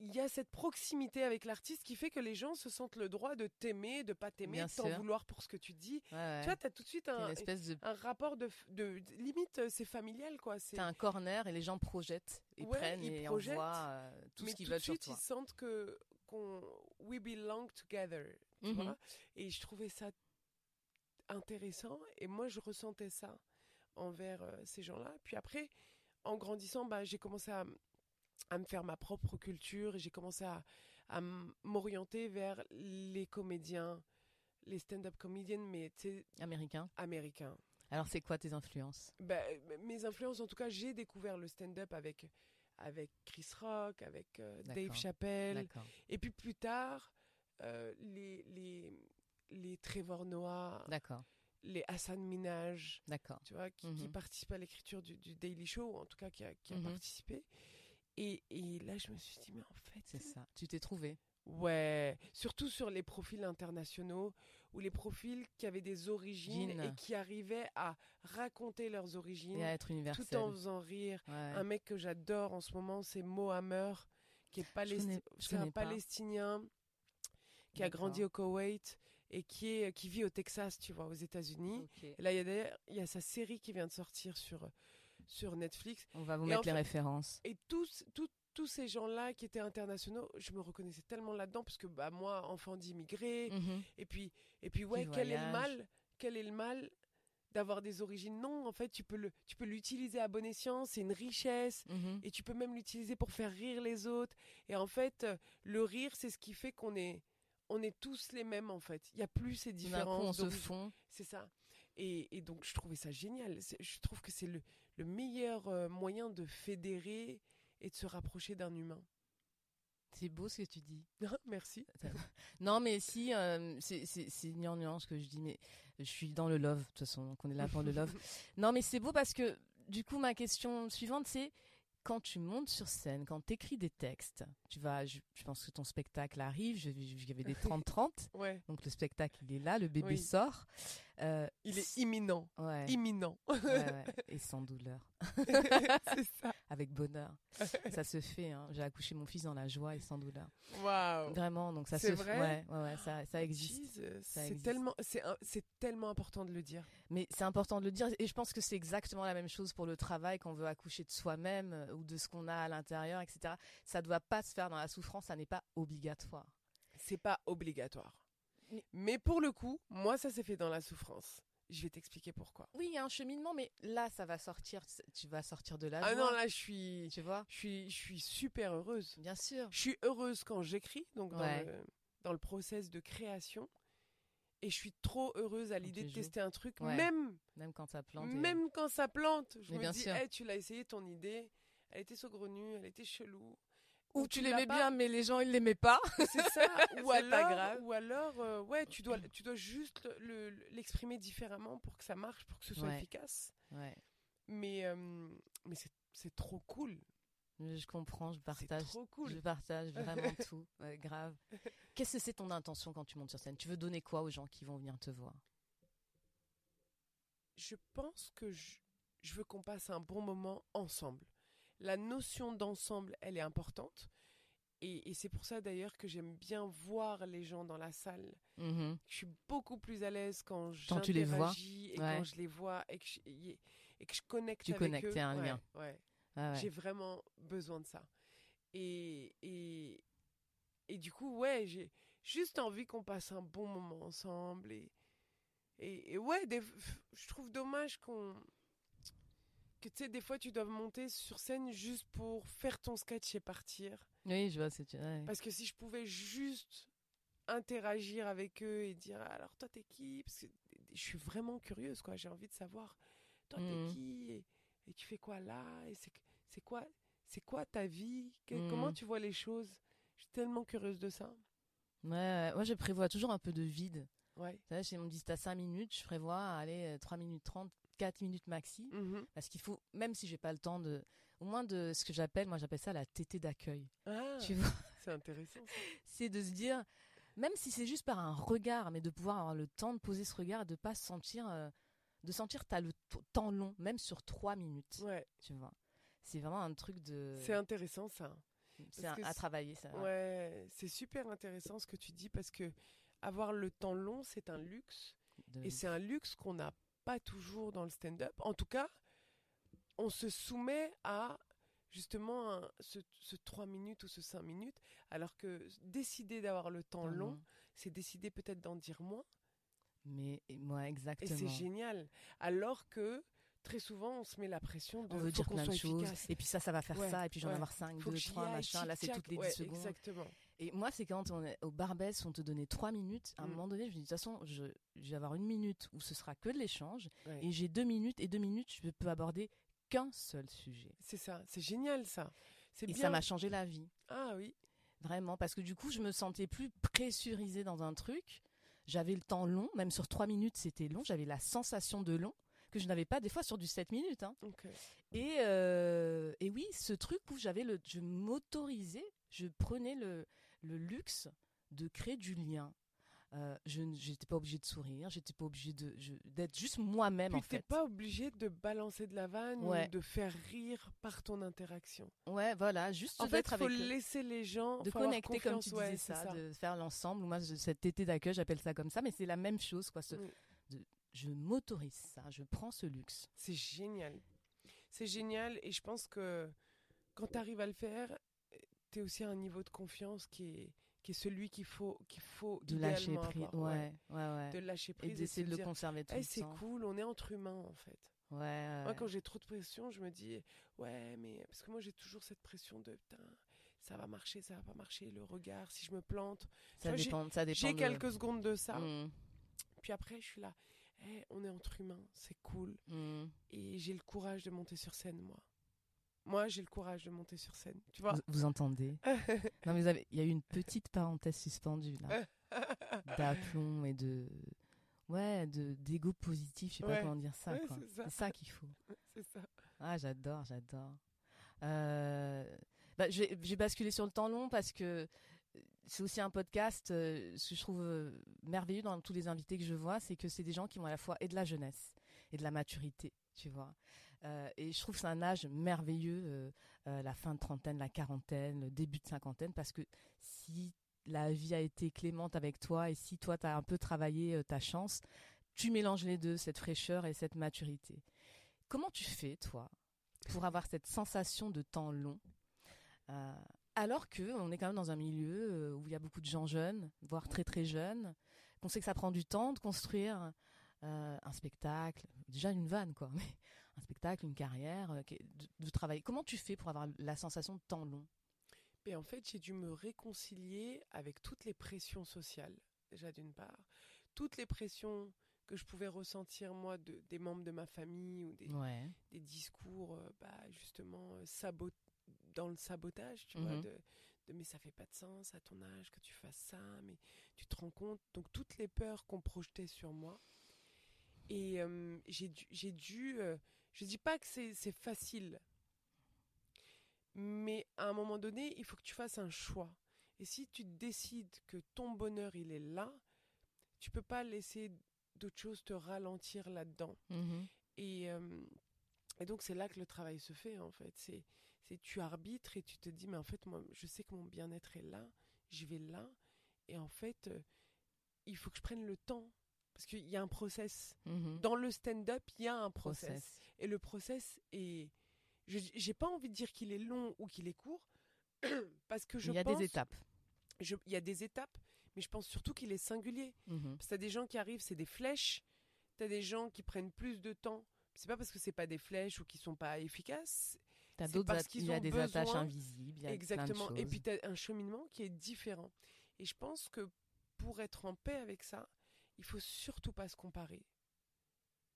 il y a cette proximité avec l'artiste qui fait que les gens se sentent le droit de t'aimer, de pas t'aimer, de t'en vouloir pour ce que tu dis. Tu vois, t'as tout de suite un, un rapport de, de, limite, euh, c'est familial, quoi. T'as un corner et les gens projettent, ils prennent et projettent, envoient euh, tout ce qu'ils veulent sur toi. Mais tout de suite, ils sentent que, qu'on, we belong together, tu mhm. vois. Et je trouvais ça intéressant et moi, je ressentais ça envers euh, ces gens-là. Puis après, en grandissant, bah, j'ai commencé à à me faire ma propre culture et j'ai commencé à, à m'orienter vers les comédiens, les stand-up comedians, mais américains. Américains. Alors c'est quoi tes influences? Ben, Mes influences, en tout cas, j'ai découvert le stand-up avec avec Chris Rock, avec euh, Dave Chappelle, et puis plus tard euh, les les les Trevor Noah. D'accord les Hassan Minaj, tu vois, qui, qui participent à l'écriture du, du, Daily Show, ou en tout cas qui a, qui a mhm. participé. Et, et, là, je me suis dit, mais en fait. C'est ça. Tu t'es trouvé. Ouais. Surtout sur les profils internationaux ou les profils qui avaient des origines et qui arrivaient à raconter leurs origines. Et à être universel. Tout en faisant rire. Un mec que j'adore en ce moment, c'est Mohamed, qui est, un palestinien qui a grandi au Koweït et qui est qui vit au Texas, tu vois, aux États-Unis. Là, il y a il y a sa série qui vient de sortir sur sur Netflix. On va vous mettre les références. Et tous, tous ces gens-là qui étaient internationaux, je me reconnaissais tellement là-dedans parce que bah moi, enfant d'immigrés, mhm. et puis et puis ouais, quel est le mal Quel est le mal d'avoir des origines? Non, en fait, tu peux le tu peux l'utiliser à bon escient, c'est une richesse mhm. et tu peux même l'utiliser pour faire rire les autres. Et en fait, le rire, c'est ce qui fait qu'on est on est tous les mêmes en fait. Il y a plus ces différences. On se fond. C'est ça. Et, et, donc je trouvais ça génial. Je trouve que c'est le, le meilleur euh, moyen de fédérer et de se rapprocher d'un humain. C'est beau ce que tu dis. Merci. non, mais si, euh, c'est une nuance que je dis, mais je suis dans le love, de toute façon, qu'on est là pour le love. Non, mais c'est beau parce que, du coup, ma question suivante, c'est quand tu montes sur scène, quand tu écris des textes, tu vas, je, pense que ton spectacle arrive, il y avait des 30-30, ouais. donc le spectacle il est là, le bébé sort. Euh, il est imminent. Imminent. Et sans douleur. ça. Avec bonheur. ça se fait. Hein. J'ai accouché mon fils dans la joie et sans douleur. Waouh. Vraiment, donc ça se vrai? Ouais, ouais, ça, ça existe. C'est tellement, c'est tellement important de le dire. Mais c'est important de le dire et je pense que c'est exactement la même chose pour le travail qu'on veut accoucher de soi-même euh, ou de ce qu'on a à l'intérieur, etc. Ça doit pas se faire dans la souffrance. Ça n'est pas obligatoire. C'est pas obligatoire. Mais pour le coup, moi, ça s'est fait dans la souffrance. Je vais t'expliquer pourquoi. Oui, il y a un cheminement, mais là, ça va sortir. Tu vas sortir de là. Ah non, là, je suis. Tu vois? Je suis, je suis super heureuse. Bien sûr. Je suis heureuse quand j'écris, donc dans, le, dans le process de création. Et je suis trop heureuse à l'idée de tester un truc, même. Même quand ça plante. Même quand ça plante. Je me dis, hey, tu l'as essayé ton idée. Elle était saugrenue, elle était chelou ou tu, l'aimais bien mais les gens ils l'aimaient pas. C'est ça. Ou alors grave. ou alors euh, ouais tu dois tu dois juste l'exprimer différemment pour que ça marche pour que ce soit efficace. Ouais. mais euh, mais c'est trop cool. Je comprends je partage. trop cool. je partage vraiment tout grave. Qu'est-ce que c'est ton intention quand tu montes sur scène? Tu veux donner quoi aux gens qui vont venir te voir? Je pense que je, je veux qu'on passe un bon moment ensemble la notion d'ensemble, elle est importante. Et, c'est pour ça d'ailleurs que j'aime bien voir les gens dans la salle. Mm-hmm. Je suis beaucoup plus à l'aise quand j'interagis et quand je les vois et que je, et que je connecte tu avec connectes, eux. un lien. Ah j'ai vraiment besoin de ça. Et, et, et du coup, ouais, j'ai juste envie qu'on passe un bon moment ensemble. Et, et, ouais, je trouve dommage qu'on que tu sais, des fois, tu dois monter sur scène juste pour faire ton sketch et partir. Oui, je vois, c'est Parce que si je pouvais juste interagir avec eux et dire alors toi t'es qui? Parce que je suis vraiment curieuse quoi. J'ai envie de savoir toi t'es mmh. qui? Et, tu fais quoi là? Et c'est quoi c'est quoi ta vie? Comment mmh. tu vois les choses? Je suis tellement curieuse de ça. Ouais, moi je prévois toujours un peu de vide. Ouais. Si on me dit t'as 5 minutes je prévois aller 3 minutes 30 4 minutes maxi mmh parce qu'il faut même si j'ai pas le temps de au moins de ce que j'appelle moi j'appelle ça la tétée d'accueil ah, tu vois? c'est intéressant c'est de se dire même si c'est juste par un regard, mais de pouvoir avoir le temps de poser ce regard, de pas sentir, euh, de sentir as le temps long, même sur trois minutes. Ouais. Tu vois? C'est vraiment un truc de. C'est intéressant ça. C'est à travailler ça. Ouais, c'est super intéressant ce que tu dis parce que avoir le temps long, c'est un luxe. et c'est un luxe qu'on n'a pas toujours dans le stand-up. En tout cas, on se soumet à justement ce, ce 3 minutes ou ce 5 minutes, alors que décider d'avoir le temps long, c'est décider peut-être d'en dire moins. Mais moi, exactement. Et c'est génial. Alors que très souvent, on se met la pression de on veut dire plein de choses. Et puis ça, ça va faire ça. Et puis j'en avoir 5, 2, 3, machin. Là, c'est toutes les 10 secondes. Exactement. Et moi, c'est quand on est au Barbès, on te donnait 3 minutes. À un mm. moment donné, je me dis, de toute façon, je, vais avoir une minute où ce sera que de l'échange. Et j'ai 2 minutes. Et 2 minutes, je peux aborder qu'un seul sujet. C'est ça, c'est génial ça. Et bien. ça m'a changé la vie. Ah oui. Vraiment, parce que du coup, je me sentais plus pressurisée dans un truc. J'avais le temps long, même sur trois minutes, c'était long. J'avais la sensation de long que je n'avais pas des fois sur du 7 minutes. Hein. Et, euh, et oui, ce truc où j'avais le, je m'autorisais, je prenais le, le luxe de créer du lien. Euh, je n'étais pas obligée de sourire, j'étais pas obligée de d'être juste moi-même en fait. pas obligée de balancer de la vanne ou de faire rire par ton interaction. Ouais, voilà, juste en fait, faut laisser les gens de connecter comme tu disais ça, de faire l'ensemble. Moi, cet été d'accueil, j'appelle ça comme ça, mais c'est la même chose quoi. Ce, je m'autorise ça, je prends ce luxe. C'est génial, c'est génial, et je pense que quand tu arrives à le faire, tu es aussi à un niveau de confiance qui est qui est celui qu'il faut qu'il faut de lâcher prise ouais, ouais, ouais, de lâcher prise et d'essayer de, le conserver tout hey, c'est cool on est entre humains en fait. Ouais, moi quand j'ai trop de pression je me dis ouais mais parce que moi j'ai toujours cette pression de putain ça va marcher ça va pas marcher le regard si je me plante. Ça dépend ça dépend j'ai quelques secondes de ça. Mmh. puis après je suis là hey, on est entre humains c'est cool. Mmh. et j'ai le courage de monter sur scène moi moi, j'ai le courage de monter sur scène. Tu vois Vous, entendez Non, mais il y a eu une petite parenthèse suspendue là, d'aplomb et de ouais, de d'ego positif. Je sais pas comment dire ça. c'est ça, qu'il faut. C'est ça. Ah, j'adore, j'adore. Euh, bah, j'ai basculé sur le temps long parce que c'est aussi un podcast. Euh, ce que je trouve euh, merveilleux dans tous les invités que je vois, c'est que c'est des gens qui ont à la fois et de la jeunesse et de la maturité, tu vois. Euh, et je trouve que c'est un âge merveilleux, euh, euh, la fin de trentaine, la quarantaine, le début de cinquantaine, parce que si la vie a été clémente avec toi et si toi tu as un peu travaillé ta chance, tu mélanges les deux, cette fraîcheur et cette maturité. Comment tu fais, toi, pour avoir cette sensation de temps long alors que on est quand même dans un milieu où il y a beaucoup de gens jeunes, voire très très jeunes, qu'on sait que ça prend du temps de construire un spectacle, déjà une vanne quoi, un spectacle, une carrière, euh, de, travail. Comment tu fais pour avoir la sensation de temps long? Mais en fait, j'ai dû me réconcilier avec toutes les pressions sociales, déjà d'une part, toutes les pressions que je pouvais ressentir moi de, des membres de ma famille ou des, des discours euh, bah, justement euh, sabot dans le sabotage, tu vois, mmh de, de, mais ça fait pas de sens à ton âge que tu fasses ça, mais tu te rends compte. Donc toutes les peurs qu'on projetait sur moi. Et j'ai dû, j'ai dû je dis pas que c'est facile, mais à un moment donné, il faut que tu fasses un choix. Et si tu décides que ton bonheur, il est là, tu peux pas laisser d'autres choses te ralentir là-dedans. Et, euh, et, donc, c'est là que le travail se fait, en fait. C'est tu arbitres et tu te dis, mais en fait, moi, je sais que mon bien-être est là, je vais là. Et en fait, euh, il faut que je prenne le temps parce qu'il y a un process. Mhm. Dans le stand-up, il y a un process. Et le process est. J'ai pas envie de dire qu'il est long ou qu'il est court, parce que je Il y a des étapes. il y a des étapes, mais je pense surtout qu'il est singulier. Mhm. Parce que t'as des gens qui arrivent, c'est des flèches. T'as des gens qui prennent plus de temps C'est pas parce que c'est pas des flèches ou qu'ils sont pas efficaces. T'as d'autres, il y a des attaches invisibles. A Exactement. Plein de et puis t'as un cheminement qui est différent. Et je pense que pour être en paix avec ça, il faut surtout pas se comparer.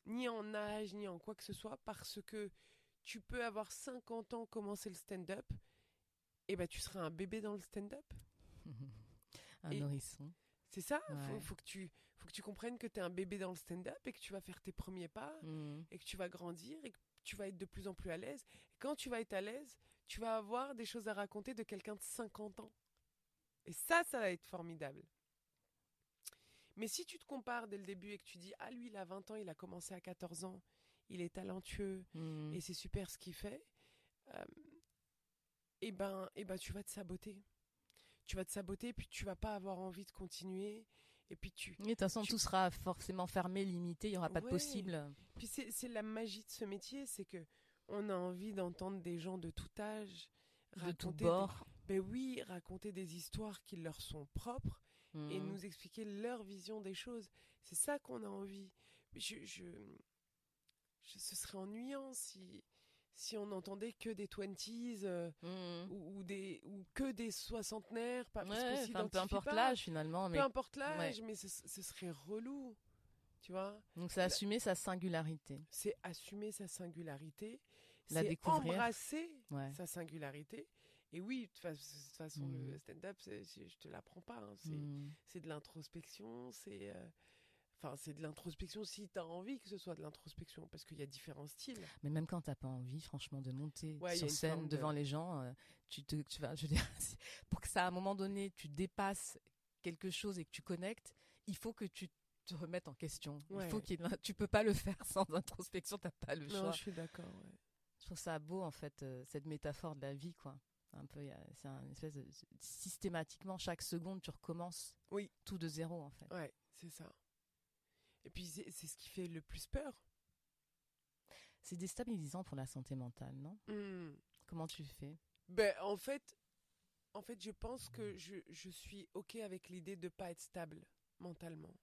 Ni en âge, ni en quoi que ce soit, parce que tu peux avoir 50 ans, commencer le stand-up, et ben tu seras un bébé dans le stand-up. un nourrisson. C'est ça, il faut, que tu, faut que tu comprennes que tu es un bébé dans le stand-up et que tu vas faire tes premiers pas mmh. et que tu vas grandir et que tu vas être de plus en plus à l'aise. Et quand tu vas être à l'aise, tu vas avoir des choses à raconter de quelqu'un de 50 ans. Et ça, ça va être formidable. Mais si tu te compares dès le début et que tu dis Ah, lui, il a 20 ans, il a commencé à 14 ans, il est talentueux mmh. et c'est super ce qu'il fait, euh, et ben, et ben, tu vas te saboter. Tu vas te saboter, puis tu vas pas avoir envie de continuer. Et puis tu. de toute façon, tout sera forcément fermé, limité, il n'y aura pas de possible. Puis c'est la magie de ce métier, c'est que on a envie d'entendre des gens de tout âge, de tout bord. ben oui, raconter des histoires qui leur sont propres et mmh. nous expliquer leur vision des choses. C'est ça qu'on a envie. Je, je, ce serait ennuyant si si on n'entendait que des twenties euh, mmh. ou, des ou que des soixantenaires pas peu importe l'âge finalement mais peu importe l'âge mais ce, serait relou tu vois donc c'est assumer sa singularité c'est assumer sa singularité c'est embrasser sa singularité et oui, de toute façon, le mmh. stand-up, je te l'apprends pas. Hein, mmh. c'est de l'introspection, c'est euh, Enfin, c'est de l'introspection si tu as envie que ce soit de l'introspection, parce qu'il y a différents styles. Mais même quand t'as pas envie, franchement, de monter sur scène devant les gens, euh, tu te, tu vas, je veux dire, pour que ça, à un moment donné, tu dépasses quelque chose et que tu connectes, il faut que tu te remettes en question. Il faut qu'il, tu peux pas le faire sans introspection, t'as pas le choix. Non, je suis d'accord. Je trouve ça beau en fait, euh, cette métaphore de la vie, quoi. Un peu, c'est un espèce de systématiquement chaque seconde tu recommences. Oui. Tout de zéro en fait. Ouais, c'est ça. Et puis c'est ce qui fait le plus peur. C'est déstabilisant pour la santé mentale, non? Mmh. Comment tu fais? Ben en fait, en fait, je pense que je, je suis ok avec l'idée de pas être stable mentalement.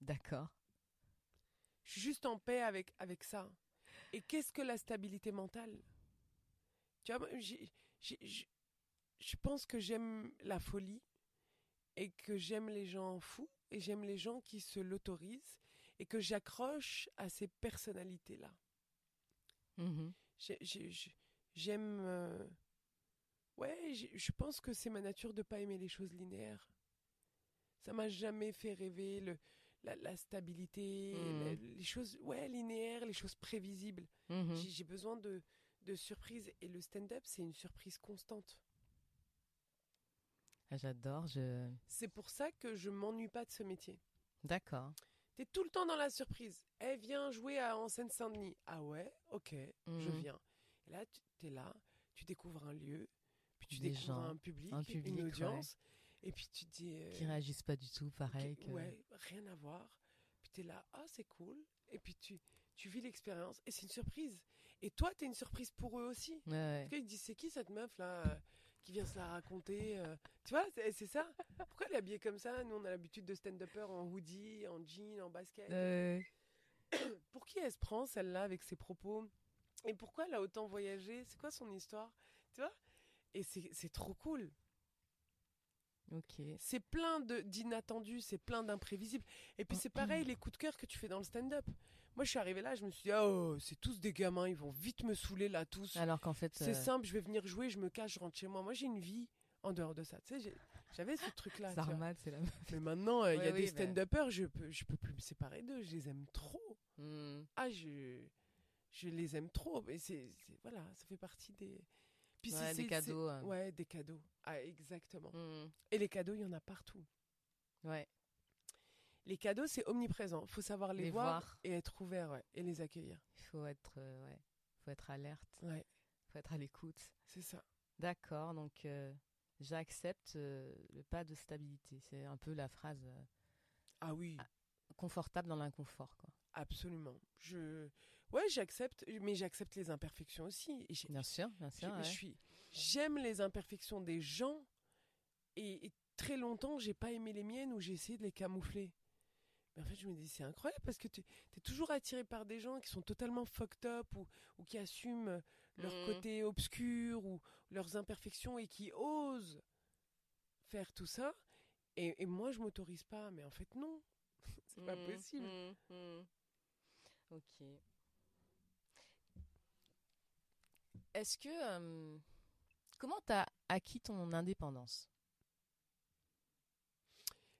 D'accord. Je suis juste en paix avec avec ça. Et qu'est-ce que la stabilité mentale? Tu vois, je pense que j'aime la folie et que j'aime les gens fous et j'aime les gens qui se l'autorisent et que j'accroche à ces personnalités-là. Mmh j'aime... Euh, ouais, je pense que c'est ma nature de pas aimer les choses linéaires. Ça m'a jamais fait rêver le, la, stabilité, mmh. les choses ouais, linéaires, les choses prévisibles. Mmh j'ai besoin de, de surprises et le stand-up, c'est une surprise constante. Ah, j'adore. Je... C'est pour ça que je m'ennuie pas de ce métier. D'accord. Tu es tout le temps dans la surprise. Elle vient jouer à, en Seine-Saint-Denis. Ah ouais, ok, je mhm. viens. Et là, tu es là, tu découvres un lieu, puis tu découvres un, public, une audience. Et puis tu te dis. Euh, qui réagissent pas du tout pareil. Ouais, rien à voir. Puis tu es là, ah, c'est cool. Et puis tu, tu vis l'expérience. Et c'est une surprise. Et toi, tu es une surprise pour eux aussi. Ouais, Parce disent, c'est qui cette meuf là qui vient se la raconter. Euh, tu vois, c'est ça. Pourquoi elle est habillée comme ça? Nous, on a l'habitude de stand-upper en hoodie, en jean, en basket. Pour qui elle se prend, celle-là, avec ses propos? Et pourquoi elle a autant voyagé? C'est quoi son histoire? Tu vois? Et c'est trop cool. C'est plein d'inattendus, c'est plein d'imprévisibles. Et puis c'est pareil, les coups de cœur que tu fais dans le stand-up. Moi, je suis arrivée là, je me suis dit, oh, c'est tous des gamins, ils vont vite me saouler là, tous. Alors qu'en fait. C'est euh, simple, je vais venir jouer, je me cache, je rentre chez moi. Moi, j'ai une vie en dehors de ça. Tu sais, j'avais ce truc-là. Normal, c'est la Mais maintenant, euh, il y a des stand-uppers, je peux, je peux plus me séparer d'eux, je les aime trop. Hmm. Ah, je, je les aime trop. Mais c'est, voilà, ça fait partie des. Puis ouais, des cadeaux. Hein. Ouais, des cadeaux. Ah, exactement. Hmm. Et les cadeaux, il y en a partout. Ouais. Les cadeaux, c'est omniprésent. Il faut savoir les, voir, et être ouvert et les accueillir. Il faut être, euh, ouais, faut être alerte. Ouais. faut être à l'écoute. C'est ça. D'accord, donc euh, j'accepte euh, le pas de stabilité. C'est un peu la phrase. ah oui. Confortable dans l'inconfort, quoi. Absolument. Je, ouais, j'accepte, mais j'accepte les imperfections aussi. bien sûr, bien sûr. Je, suis, j'aime les imperfections des gens et, et très longtemps, j'ai pas aimé les miennes ou j'ai essayé de les camoufler Mais en fait, je me dis, c'est incroyable parce que tu es toujours attiré par des gens qui sont totalement fucked up ou, ou qui assument leur mmh. côté obscur ou leurs imperfections et qui osent faire tout ça. Et, et moi, je m'autorise pas. Mais en fait, non. c'est pas mmh, possible. Mmh, ok. Est-ce que. Euh, comment tu as acquis ton indépendance?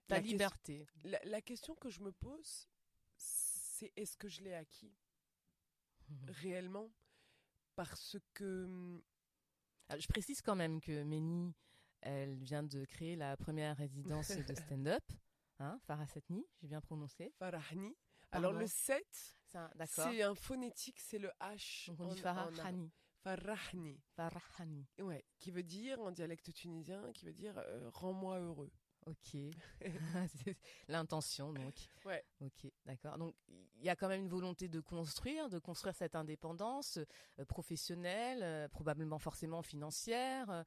Ta liberté la, question que je me pose, c'est est-ce que je l'ai acquis? Réellement? Parce que. Hum, ah, je précise quand même que Méni, elle vient de créer la première résidence de stand-up. Hein, Farah j'ai bien prononcé. Farahni. Alors le 7, c'est un, phonétique, c'est le H. Donc on dit Farahani. Farahni. Farahani. Ouais, qui veut dire en dialecte tunisien, qui veut dire euh, rends-moi heureux. Ok. L'intention, donc. Ouais. Ok, d'accord. Donc, il y a quand même une volonté de construire, de construire cette indépendance euh, professionnelle, euh, probablement forcément financière,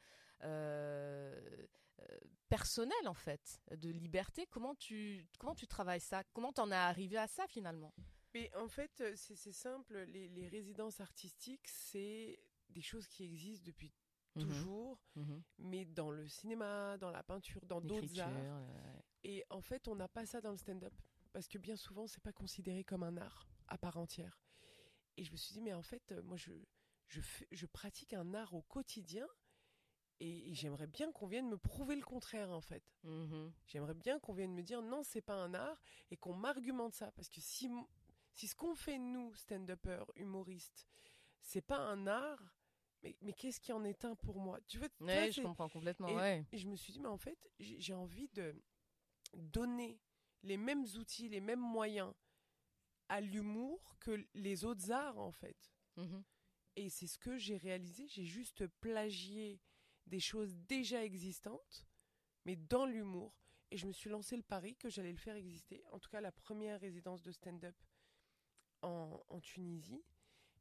personnelle en fait, de liberté. Comment tu comment tu travailles ça? Comment t'en es arrivé à ça finalement? Mais en fait, c'est simple. Les, les résidences artistiques, c'est des choses qui existent depuis Mmh toujours, mmh mais dans le cinéma, dans la peinture, dans d'autres arts. Et en fait, on n'a pas ça dans le stand-up parce que bien souvent, c'est pas considéré comme un art à part entière. Et je me suis dit, mais en fait, moi, je je, je pratique un art au quotidien. Et, j'aimerais bien qu'on vienne me prouver le contraire, en fait. Mmh j'aimerais bien qu'on vienne me dire non, c'est pas un art et qu'on m'argumente ça. Parce que si, si ce qu'on fait, nous, stand-uppers, humoristes, c'est pas un art, mais, qu'est-ce qui en est un pour moi? Tu ouais, je comprends complètement. Et, ouais. et je me suis dit, mais en fait, j'ai envie de donner les mêmes outils, les mêmes moyens à l'humour que les autres arts, en fait. Mmh et c'est ce que j'ai réalisé. J'ai juste plagié des choses déjà existantes, mais dans l'humour. Et je me suis lancé le pari que j'allais le faire exister. En tout cas, la première résidence de stand-up en, en Tunisie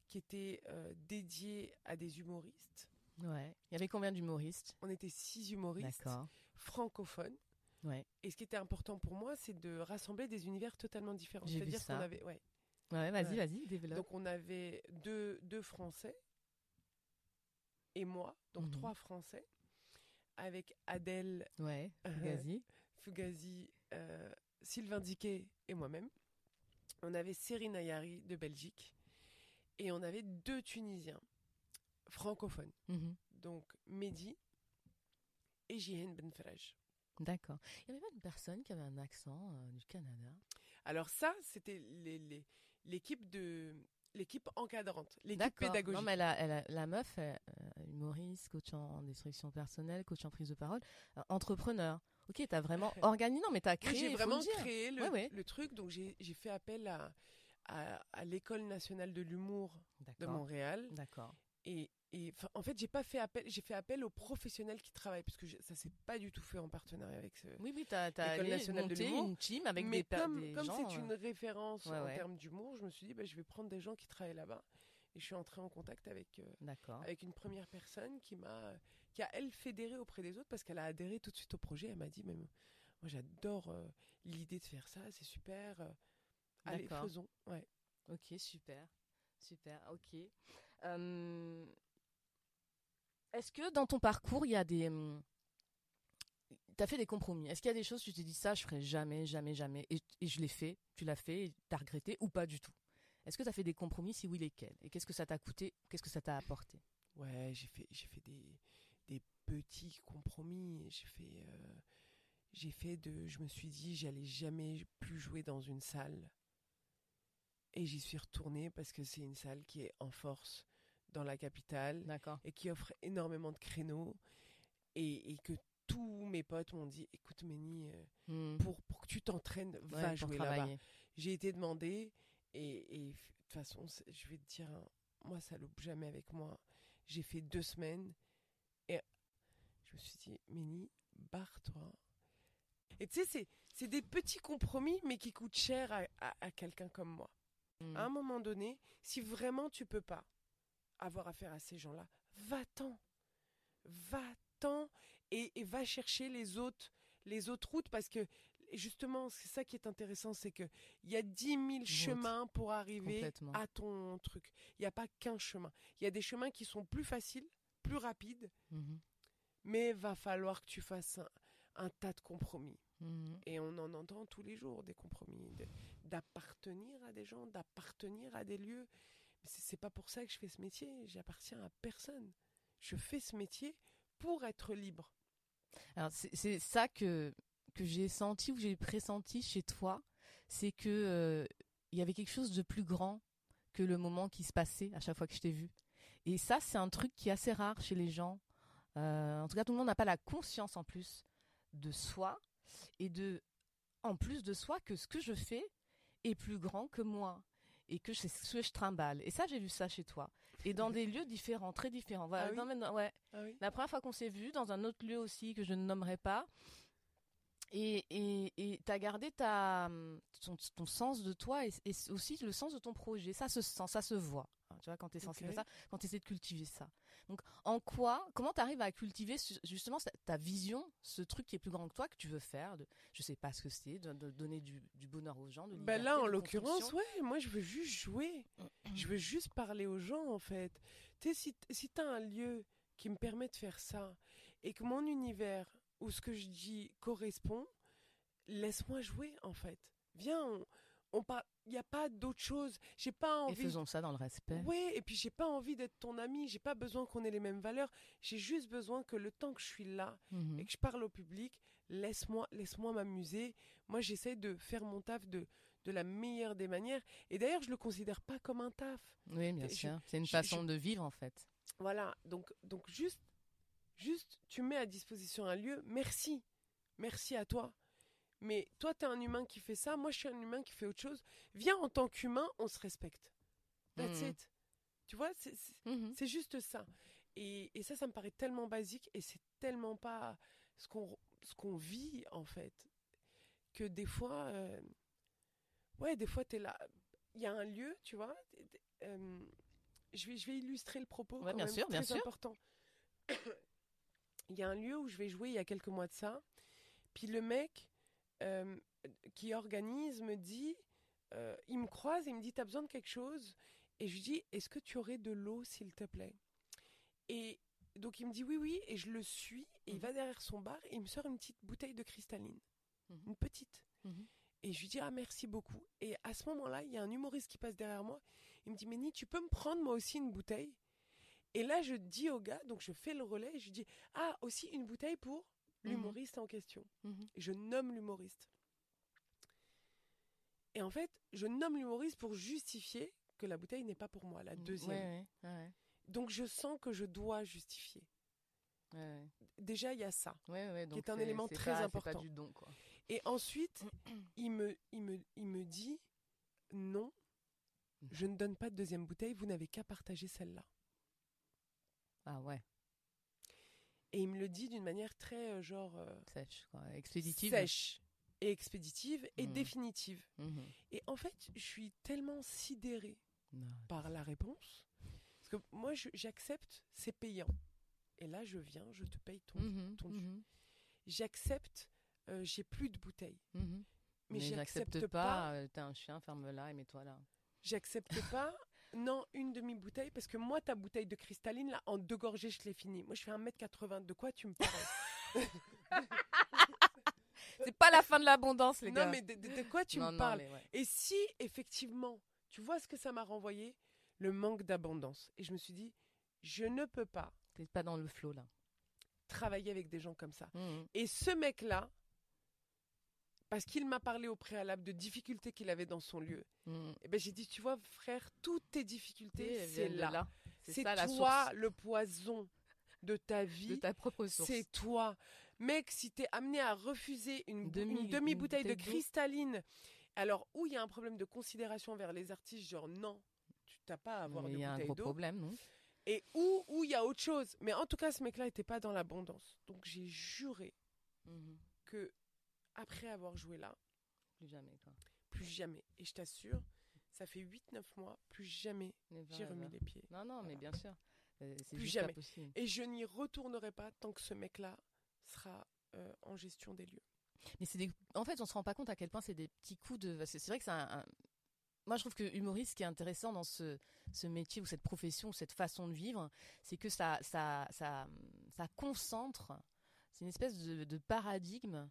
qui était euh, dédié à des humoristes. Ouais. Il y avait combien d'humoristes? On était six humoristes francophones. Ouais. Et ce qui était important pour moi, c'est de rassembler des univers totalement différents. C'est-à-dire qu'on avait, ouais. Ouais, vas-y, vas-y, développe. Donc on avait deux, deux Français et moi, donc mhm. trois Français, avec Adèle, ouais, Fugazi, Fugazi euh, Sylvain Diquet et moi-même. On avait Serine Ayari de Belgique et on avait deux Tunisiens francophones. Mhm. Donc Mehdi et Jihen Benferaj. D'accord. Il n'y avait pas une personne qui avait un accent euh, du Canada? Alors ça, c'était l'équipe de l'équipe encadrante, l'équipe pédagogique. Non, mais la, la meuf, euh, humoriste, coach en destruction personnelle, coach en prise de parole, euh, entrepreneur. Ok, t'as vraiment organisé, non, mais t'as créé. J'ai vraiment créé le, le, truc, donc j'ai fait appel à, à, l'école nationale de l'humour de Montréal. D'accord. Et, et en fait, j'ai pas fait appel, j'ai fait appel aux professionnels qui travaillent parce que ça s'est pas du tout fait en partenariat avec ce, oui, oui, t'as, l'école nationale de l'humour. une team avec Mais des, comme, des comme c'est une euh, référence en termes d'humour, je me suis dit, bah, je vais prendre des gens qui travaillent là-bas. Et je suis entrée en contact avec, euh, avec une première personne qui m'a, qui a elle fédéré auprès des autres parce qu'elle a adhéré tout de suite au projet. Elle m'a dit, même, moi j'adore euh, l'idée de faire ça, c'est super. Allez, faisons. Ouais. Ok, super. Super, ok. Euh, est-ce que dans ton parcours, il y a des. Hum, tu as fait des compromis? Est-ce qu'il y a des choses tu t'es dit ça, je ferai jamais, jamais, jamais, et, je l'ai fait, tu l'as fait, tu as regretté ou pas du tout? Est-ce que tu as fait des compromis Si oui, lesquels? Et qu'est-ce que ça t'a coûté Qu'est-ce que ça t'a apporté? Ouais, j'ai fait, j'ai fait des, des petits compromis. J'ai fait. Euh, j'ai fait de. Je me suis dit, j'allais jamais plus jouer dans une salle. Et j'y suis retournée parce que c'est une salle qui est en force dans la capitale et qui offre énormément de créneaux et, que tous mes potes m'ont dit écoute Méni euh, hmm. pour, pour que tu t'entraînes va jouer là-bas j'ai été demandé et, de toute façon je vais te dire moi ça loupe jamais avec moi j'ai fait deux semaines me suis dit Méni barre-toi et tu sais c'est des petits compromis mais qui coûtent cher à quelqu'un comme moi Mm. À un moment donné, si vraiment tu peux pas avoir affaire à ces gens-là, va-t'en. Va-t'en et, va chercher les autres, les autres routes parce que justement, c'est ça qui est intéressant, c'est que il y a dix mille chemins pour arriver à ton truc. Il n'y a pas qu'un chemin. Il y a des chemins qui sont plus faciles, plus rapides, mhm. Mais va falloir que tu fasses un, tas de compromis. Mhm. Et on en entend tous les jours des compromis, d'appartenir à des gens, d'appartenir à des lieux. Mais c'est pas pour ça que je fais ce métier. J'appartiens à personne. Je fais ce métier pour être libre. Alors c'est ça que que j'ai senti ou j'ai pressenti chez toi, c'est que euh, il y avait quelque chose de plus grand que le moment qui se passait à chaque fois que je t'ai vu. Et ça, c'est un truc qui est assez rare chez les gens. Euh, en tout cas, tout le monde n'a pas la conscience en plus de soi et de, en plus de soi, que ce que je fais est plus grand que moi et que c'est ce que je trimballe. Et ça, j'ai vu ça chez toi. Et dans des lieux différents, très différents. Ah ouais. Ah La première fois qu'on s'est vu, dans un autre lieu aussi que je ne nommerai pas, et et t'as gardé ta ton, sens de toi et, aussi le sens de ton projet ça se sent ça se voit tu vois quand t'es sensible à ça quand t'essaies de cultiver ça donc en quoi comment t'arrives à cultiver justement ta vision ce truc qui est plus grand que toi que tu veux faire de je sais pas ce que c'est de, donner du, bonheur aux gens de ben là en l'occurrence ouais moi je veux juste jouer je veux juste parler aux gens en fait tu sais si si t'as un lieu qui me permet de faire ça et que mon univers où ce que je dis correspond, laisse-moi jouer en fait. Viens, on, on il n'y a pas d'autre chose. J'ai pas envie. Et faisons ça dans le respect. Oui, et puis j'ai pas envie d'être ton ami. J'ai pas besoin qu'on ait les mêmes valeurs. J'ai juste besoin que le temps que je suis là mhm. et que je parle au public, laisse-moi, laisse-moi m'amuser. Moi, j'essaie de faire mon taf de de la meilleure des manières. Et d'ailleurs, je le considère pas comme un taf. Oui, bien sûr. C'est une façon de vivre en fait. Voilà. Donc, donc juste Juste, tu mets à disposition un lieu, merci. Merci à toi. Mais toi, tu es un humain qui fait ça, moi, je suis un humain qui fait autre chose. Viens en tant qu'humain, on se respecte. That's mhm. it. Tu vois, mhm. c'est juste ça. Et, ça, ça me paraît tellement basique et c'est tellement pas ce qu'on qu'on vit, en fait, que des fois, euh, ouais, des fois, tu es là. Il y a un lieu, tu vois. Euh, je, vais, je vais illustrer le propos. bien sûr, bien sûr. important il y a un lieu où je vais jouer il y a quelques mois de ça. Puis le mec euh, qui organise me dit, euh, il me croise et il me dit, t'as besoin de quelque chose? Et je lui dis, est-ce que tu aurais de l'eau, s'il te plaît? Et donc il me dit oui, oui, et je le suis, et il mhm. va derrière son bar, et il me sort une petite bouteille de cristalline, mhm. une petite. Mhm. Et je lui dis, ah merci beaucoup. Et à ce moment-là, il y a un humoriste qui passe derrière moi, il me dit, Méni, tu peux me prendre moi aussi une bouteille? Et là, je dis au gars, donc je fais le relais, et je dis Ah, aussi une bouteille pour mhm. l'humoriste en question. Mhm. Et je nomme l'humoriste. Et en fait, je nomme l'humoriste pour justifier que la bouteille n'est pas pour moi, la deuxième. Donc je sens que je dois justifier. Déjà, il y a ça, qui est un élément très important. du don, Et ensuite, il me, il, me, il me dit non, je ne donne pas de deuxième bouteille, vous n'avez qu'à partager celle-là. Ah ouais. Et il me le dit d'une manière très euh, genre euh, sèche, quoi. expéditive. Sèche et expéditive et mmh. définitive. Mmh. Et en fait, je suis tellement sidérée par la réponse parce que moi, j'accepte, c'est payant. Et là, je viens, je te paye ton, mmh. ton J'accepte, euh, j'ai plus de bouteilles. Mais, j'accepte pas. pas T'as un chien, ferme-la et mets-toi là. J'accepte pas non, une demi-bouteille, parce que moi, ta bouteille de cristalline, là, en deux gorgées, je l'ai finie. Moi, je fais 1m80. De quoi tu me parles? C'est pas la fin de l'abondance, les gars. Non, mais de, quoi tu me parles? Et si, effectivement, tu vois ce que ça m'a renvoyé? Le manque d'abondance. Et je me suis dit, je ne peux pas. T'es pas dans le flot, là. Travailler avec des gens comme ça. Mmh. Et ce mec-là, parce qu'il m'a parlé au préalable de difficultés qu'il avait dans son lieu. Mm. Et eh ben j'ai dit, tu vois, frère, toutes tes difficultés, c'est là. C'est toi le poison de ta vie. De ta propre C'est toi. Mec, si t'es amené à refuser une demi-bouteille de cristalline, alors où il y a un problème de considération vers les artistes, genre non, tu t'as pas à avoir de bouteille d'eau. Il y a un problème, non? Et où il y a autre chose. Mais en tout cas, ce mec-là n'était pas dans l'abondance. Donc j'ai juré mhm. que après avoir joué là. Plus jamais, quoi. Plus jamais. Et je t'assure, ça fait 8-9 mois, plus jamais j'ai remis les pieds. Non, non, mais bien sûr. Euh, plus jamais. Et je n'y retournerai pas tant que ce mec-là sera euh, en gestion des lieux. Mais c'est des... en fait, on se rend pas compte à quel point c'est des petits coups de. C'est vrai que c'est un, Moi, je trouve que humoriste, ce qui est intéressant dans ce, ce métier ou cette profession ou cette façon de vivre, c'est que ça, ça, ça, ça concentre. C'est une espèce de, de paradigme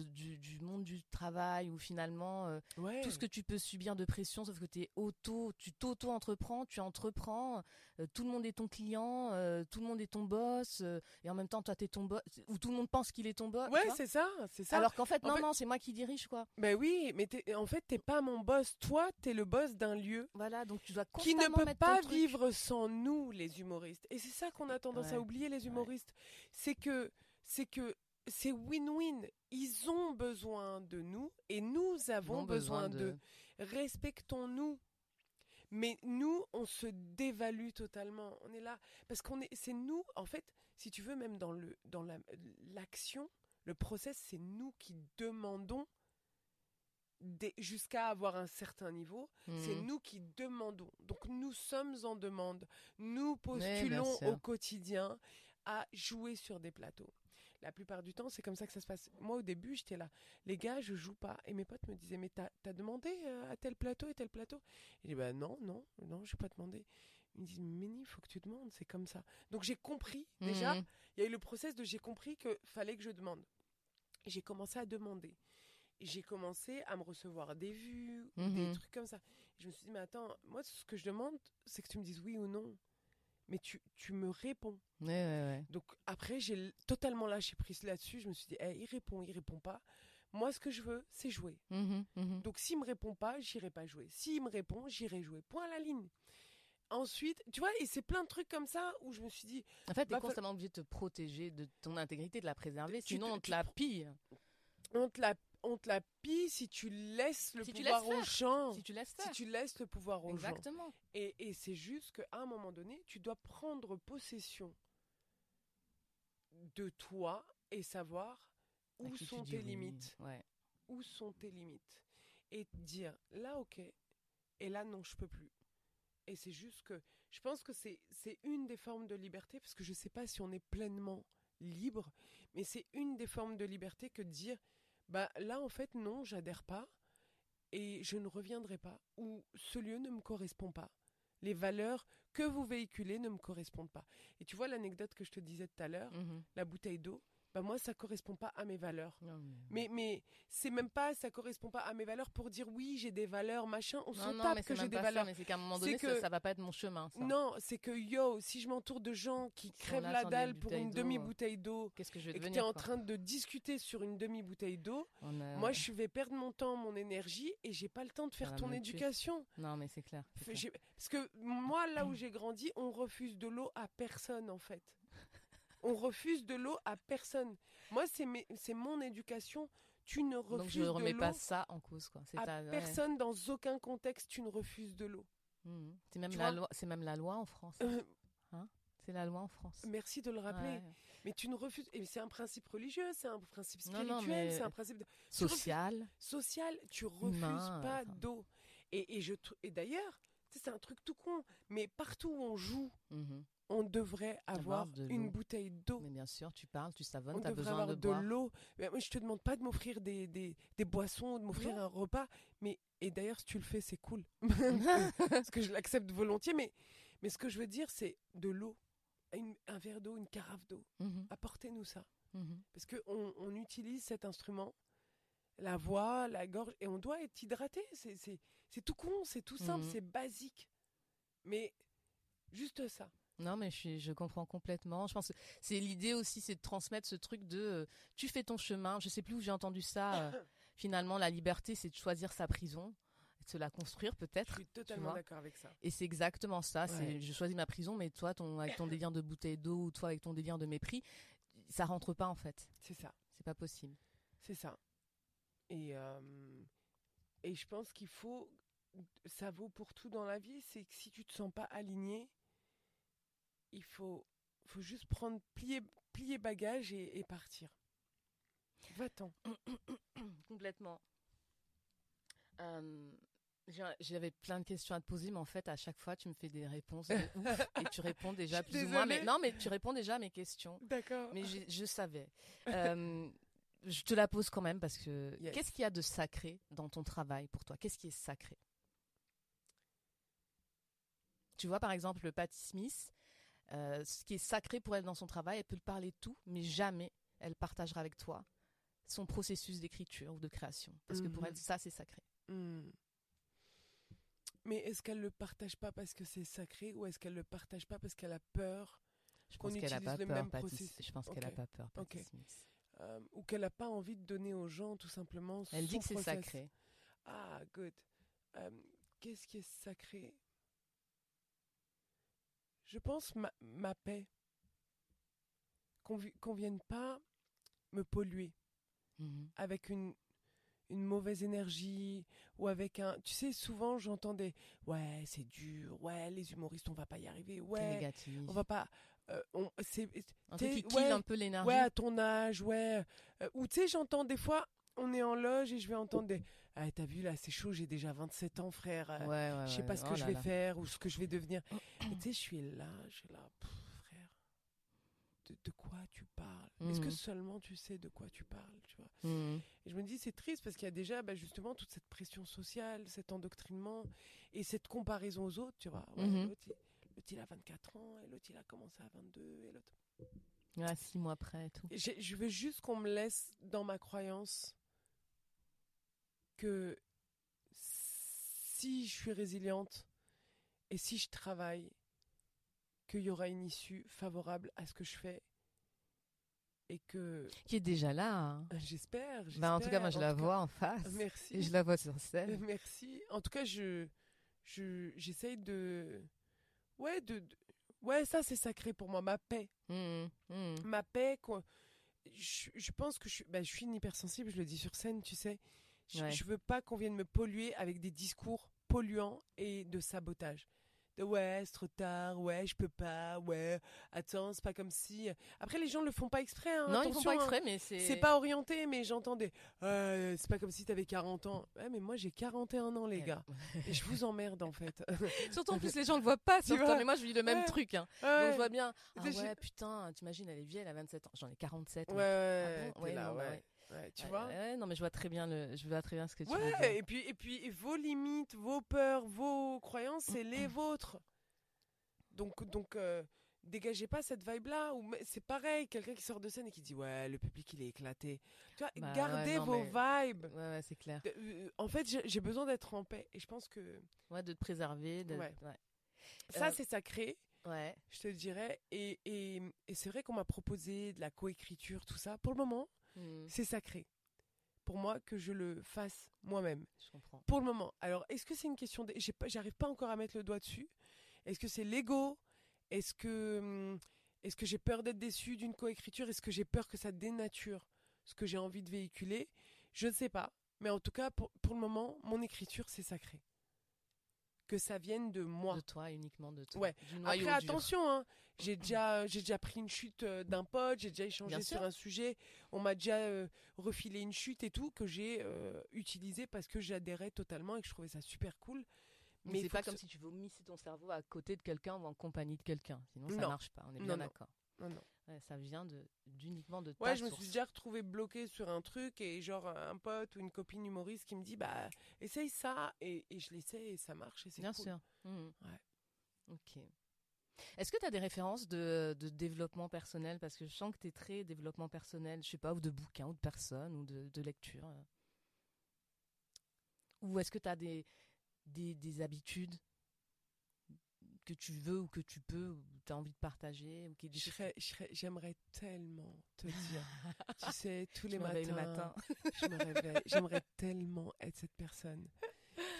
du, monde du travail où finalement euh, tout ce que tu peux subir de pression sauf que es auto tu t'auto entreprends tu entreprends euh, tout le monde est ton client euh, tout le monde est ton boss et en même temps toi t'es ton boss ou tout le monde pense qu'il est ton boss ouais c'est ça c'est ça. Alors qu'en fait non non c'est moi qui dirige quoi. Ben oui mais en fait t'es pas mon boss. Toi t'es le boss d'un lieu voilà donc tu dois qui ne peut pas vivre sans nous les humoristes. Et c'est ça qu'on a tendance à oublier les humoristes. C'est que c'est que c'est win-win. Ils ont besoin de nous et nous avons besoin, d'eux. Respectons-nous. Mais nous, on se dévalue totalement. On est là parce qu'on est, c'est nous. En fait, si tu veux, même dans le dans l'action, le process, c'est nous qui demandons jusqu'à avoir un certain niveau, c'est mmh. nous qui demandons. Donc nous sommes en demande. Nous postulons au quotidien à jouer sur des plateaux la plupart du temps, c'est comme ça que ça se passe. Moi, au début, j'étais là. Les gars, je joue pas. Et mes potes me disaient, mais t'as as demandé euh, à tel plateau et tel plateau? Et je dis, bah non, non, non, j'ai pas demandé. Ils me disent, mais il faut que tu demandes, c'est comme ça. Donc j'ai compris, déjà, mmh. il y a eu le process de j'ai compris qu'il fallait que je demande. J'ai commencé à demander. J'ai commencé à me recevoir des vues, des mmh. trucs comme ça. je me suis dit, mais attends, moi, ce que je demande, c'est que tu me dises oui ou non mais tu, tu me réponds. Donc après, j'ai totalement lâché prise là-dessus. Je me suis dit, hey, il répond, il répond pas. Moi, ce que je veux, c'est jouer. Mmh mmh Donc s'il me répond pas, j'irai pas jouer. S'il me répond, j'irai jouer. Point à la ligne. Ensuite, tu vois, et c'est plein de trucs comme ça où je me suis dit. En fait, tu es constamment obligé de te protéger, de ton intégrité, de la préserver, sinon on te la pille. On te la on te la pille si tu laisses le pouvoir aux gens. Si tu laisses Si tu laisses le pouvoir aux Exactement. gens. Et, et c'est juste qu'à un moment donné, tu dois prendre possession de toi et savoir où sont tes limites. Où sont tes limites. Et dire là, ok, et là, non, je peux plus. Et c'est juste que je pense que c'est une des formes de liberté, parce que je ne sais pas si on est pleinement libre, mais c'est une des formes de liberté que de dire bah là en fait non, j'adhère pas et je ne reviendrai pas ou ce lieu ne me correspond pas. Les valeurs que vous véhiculez ne me correspondent pas. Et tu vois l'anecdote que je te disais tout à l'heure, mmh la bouteille d'eau, bah moi ça correspond pas à mes valeurs. mais mais, c'est même pas ça correspond pas à mes valeurs pour dire oui j'ai des valeurs machin. On s'en tape que j'ai des valeurs. mais c'est qu'à un moment donné ça, ça, va pas être mon chemin. Non c'est que yo si je m'entoure de gens qui crèvent la dalle pour une demi bouteille d'eau, qu'est-ce que je vais et que tu es en train de discuter sur une demi bouteille d'eau, moi je vais perdre mon temps, mon énergie et j'ai pas le temps de faire ton éducation. Non mais c'est clair. Parce que moi là où j'ai grandi on refuse de l'eau à personne en fait on refuse de l'eau à personne. Moi, c'est mon éducation. Tu ne refuses Donc je ne remets pas ça en cause, quoi. À personne, dans aucun contexte, tu ne refuses de l'eau. Mmh. C'est même la loi. C'est même la loi en France. Euh, hein? C'est la loi en France. Merci de le rappeler. Mais tu ne refuses. Et c'est un principe religieux, c'est un principe spirituel, c'est un principe social. Social. Tu refuses pas d'eau. Et, je et d'ailleurs, c'est un truc tout con. Mais partout où on joue, mmh on devrait avoir, une bouteille d'eau. Mais bien sûr, tu parles, tu savonnes, tu as besoin avoir de, l'eau. Je te demande pas de m'offrir des, des, des, boissons, de m'offrir un repas. Mais, et d'ailleurs, si tu le fais, c'est cool. Parce que je l'accepte volontiers. Mais, mais ce que je veux dire, c'est de l'eau. Un verre d'eau, une carafe d'eau. Mhm. Apportez-nous ça. Mhm. Parce qu'on on utilise cet instrument, la voix, la gorge, et on doit être hydraté. C'est tout con, c'est tout simple, mhm. c'est basique. Mais juste ça. Non, mais je, je comprends complètement. Je pense que c'est l'idée aussi, c'est de transmettre ce truc de euh, tu fais ton chemin. Je sais plus où j'ai entendu ça. Euh, finalement, la liberté, c'est de choisir sa prison, de se la construire peut-être. Je suis totalement d'accord avec ça. Et c'est exactement ça. C'est je choisis ma prison, mais toi, ton, avec ton délire de bouteille d'eau ou toi avec ton délire de mépris, ça rentre pas en fait. C'est ça. C'est pas possible. C'est ça. Et euh, et je pense qu'il faut, ça vaut pour tout dans la vie. C'est que si tu te sens pas aligné il faut, faut juste prendre, plier, plier bagage et, partir. Va-t'en. Complètement. Euh, j'avais plein de questions à te poser, mais en fait, à chaque fois, tu me fais des réponses et tu réponds déjà plus ou moins. Mais non, mais tu réponds déjà à mes questions. D'accord. Mais je, savais. Euh, je te la pose quand même parce que qu'est-ce qu'il y a de sacré dans ton travail pour toi? Qu'est-ce qui est sacré? Tu vois, par exemple, Patty Smith, euh, ce qui est sacré pour elle dans son travail, elle peut te parler de tout, mais jamais elle partagera avec toi son processus d'écriture ou de création. Parce que pour elle, mhm. ça, c'est sacré. Hmm. Mais est-ce qu'elle le partage pas parce que c'est sacré ou est-ce qu'elle le partage pas parce qu'elle a peur Je pense qu'elle a pas peur. Je pense qu'elle a pas peur. Euh, ou qu'elle n'a pas envie de donner aux gens tout simplement. Elle dit que c'est sacré. Ah, good. Euh, qu'est-ce qui est sacré? Je pense ma, ma paix. Qu'on ne vienne pas me polluer mhm. avec une, une mauvaise énergie ou avec un tu sais souvent j'entends des ouais c'est dur ouais les humoristes on va pas y arriver ouais on va pas euh, on c'est un qui ouais, un peu l'énergie ouais à ton âge ouais euh, ou tu sais j'entends des fois on est en loge et je vais entendre des ah t'as vu là c'est chaud j'ai déjà 27 ans frère ouais, ouais, je sais pas ce que oh je vais faire ou ce que je vais devenir tu sais je suis là je suis là de, quoi tu parles? Est-ce que mhm. seulement tu sais de quoi tu parles tu vois? Mhm. Et je me dis c'est triste parce qu'il y a déjà bah, justement toute cette pression sociale, cet endoctrinement et cette comparaison aux autres, tu vois. Mhm. L'autre il, a 24 ans et l'autre il a commencé à 22 et l'autre. Six mois après et tout. je veux juste qu'on me laisse dans ma croyance que si je suis résiliente et si je travaille qu'il y aura une issue favorable à ce que je fais et que qui est déjà là. Hein. J'espère. Bah en tout cas, moi je la vois en face. Merci. Et je la vois sur scène. Merci. En tout cas, je je j'essaye de ouais de, ouais ça c'est sacré pour moi ma paix. Mmh, mmh. Ma paix quoi. Je, je, pense que je bah, je suis une hypersensible, je le dis sur scène, tu sais. Je, je veux pas qu'on vienne me polluer avec des discours polluants et de sabotage de ouais, c'est trop tard, ouais, je peux pas, ouais, attends, c'est pas comme si. Après, les gens le font pas exprès. Hein, non, ils font pas exprès, hein. mais c'est. C'est pas orienté, mais j'entends des. c'est pas comme si t'avais 40 ans. Ouais, mais moi j'ai 41 ans, les gars. Et je vous emmerde en fait. Surtout en plus, les gens le voient pas sur mais moi je vis le même truc. Hein. Donc je vois bien. Ah ouais, putain, t'imagines, elle est vieille, elle a 27 ans. J'en ai 47. Ouais, ouais, ah ouais, là, ouais tu vois Non, mais je vois très bien le, je vois très bien ce que tu veux dire. Et puis, et puis, vos limites, vos peurs, vos croyances, c'est les vôtres. Donc, donc euh, dégagez pas cette vibe-là. Ou c'est pareil, quelqu'un qui sort de scène et qui dit ouais, le public il est éclaté. Tu vois, bah gardez vos vibes. Ouais, ouais c'est clair. Euh, en fait, j'ai besoin d'être en paix et je pense que. Ouais, de te préserver. Ça, euh, c'est sacré. Ouais. Je te dirais. Et, et, et c'est vrai qu'on m'a proposé de la coécriture, tout ça. Pour le moment, hmm. c'est sacré pour moi que je le fasse moi-même. Je comprends. Pour le moment. Alors, est-ce que c'est une question de... J'arrive pas encore à mettre le doigt dessus. Est-ce que c'est l'ego? Est-ce que, hum, est-ce que j'ai peur d'être déçu d'une coécriture? Est-ce que j'ai peur que ça dénature ce que j'ai envie de véhiculer? Je ne sais pas. Mais en tout cas, pour, le moment, mon écriture, c'est sacré. Que ça vienne de moi. De toi, uniquement de toi. Ouais. Après, attention, hein, j'ai déjà, j'ai déjà pris une chute euh, d'un pote, j'ai déjà échangé sur un sujet, on m'a déjà euh, refilé une chute et tout, que j'ai euh, utilisé parce que j'adhérais totalement et que je trouvais ça super cool. Mais c'est pas comme si tu vomisser ton cerveau à côté de quelqu'un ou en compagnie de quelqu'un. Sinon, ça marche pas. On est bien d'accord. Non, non. ça vient de d'uniquement de ta Ouais, je me suis déjà retrouvé bloqué sur un truc et genre un pote ou une copine humoriste qui me dit bah essaye ça et, et je l'essaie et ça marche et c'est Bien sûr. Mmh. Ouais. Ok. Est-ce que tu as des références de, de, développement personnel? Parce que je sens que tu es très développement personnel, je sais pas, ou de bouquins, ou de personnes, ou de, de lecture. Ou est-ce que tu as des, des, habitudes? Que tu veux ou que tu peux ou tu as envie de partager ou qui j'aimerais tellement te dire. Tu sais tous les matins je me réveille j'aimerais tellement être cette personne.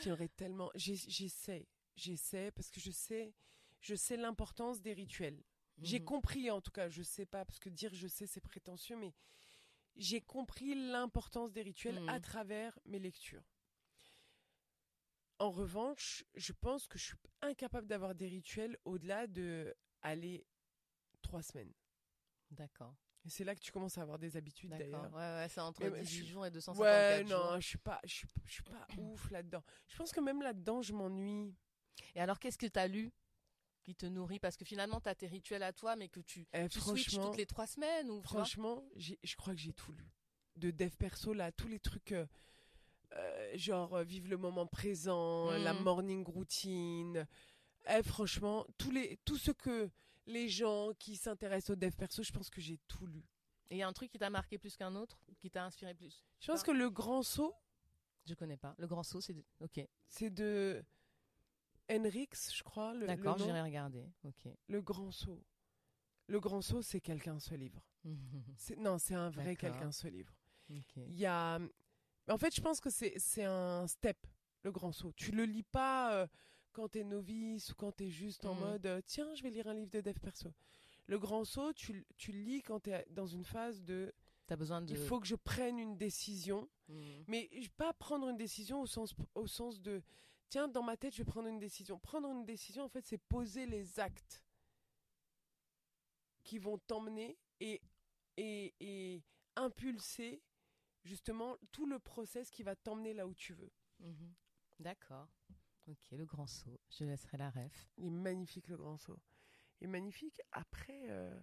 J'aimerais tellement j'essaie j'essaie parce que je sais je sais l'importance des rituels. J'ai mhm. compris en tout cas je sais pas parce que dire je sais c'est prétentieux mais j'ai compris l'importance des rituels à mhm. travers mes lectures en revanche, je pense que je suis incapable d'avoir des rituels au-delà de aller trois semaines. D'accord. C'est là que tu commences à avoir des habitudes d'ailleurs. Ouais, ouais, c'est entre 18 jours et 254 ouais, non, je suis pas, je suis, je suis pas ouf là-dedans. Je pense que même là-dedans, je m'ennuie. Et alors, qu'est-ce que tu as lu qui te nourrit? Parce que finalement, tu as tes rituels à toi, mais que tu, eh, tu switches toutes les trois semaines ou Franchement, je crois que j'ai tout lu. de dev perso, là, tous les trucs. Euh, euh, genre vive le moment présent, la mhm. morning routine. Eh, franchement, tous les, tout ce que les gens qui s'intéressent au dev perso, je pense que j'ai tout lu. Et il y a un truc qui t'a marqué plus qu'un autre, qui t'a inspiré plus? Je pense que le grand saut. Je connais pas. Le grand saut, c'est de... ok. C'est de Henrix, je crois. D'accord, j'irai regarder. Ok. Le grand saut. Le grand saut, c'est quelqu'un ce livre. non, c'est un vrai quelqu'un ce livre. Il y a. En fait, je pense que c'est un step, le grand saut. Tu le lis pas. Euh, quand t'es novice ou quand t'es juste en mm. mode euh, tiens, je vais lire un livre de dev perso. Le grand saut, tu, tu le lis quand t'es dans une phase de T'as besoin de... Il faut que je prenne une décision, mm. mais pas prendre une décision au sens, au sens de tiens, dans ma tête, je vais prendre une décision. Prendre une décision, en fait, c'est poser les actes qui vont t'emmener et, et, et impulser justement tout le process qui va t'emmener là où tu veux. Mhm. D'accord. Ok, le grand saut. Je laisserai la ref. Il est magnifique le grand saut. Il est magnifique. Après, euh,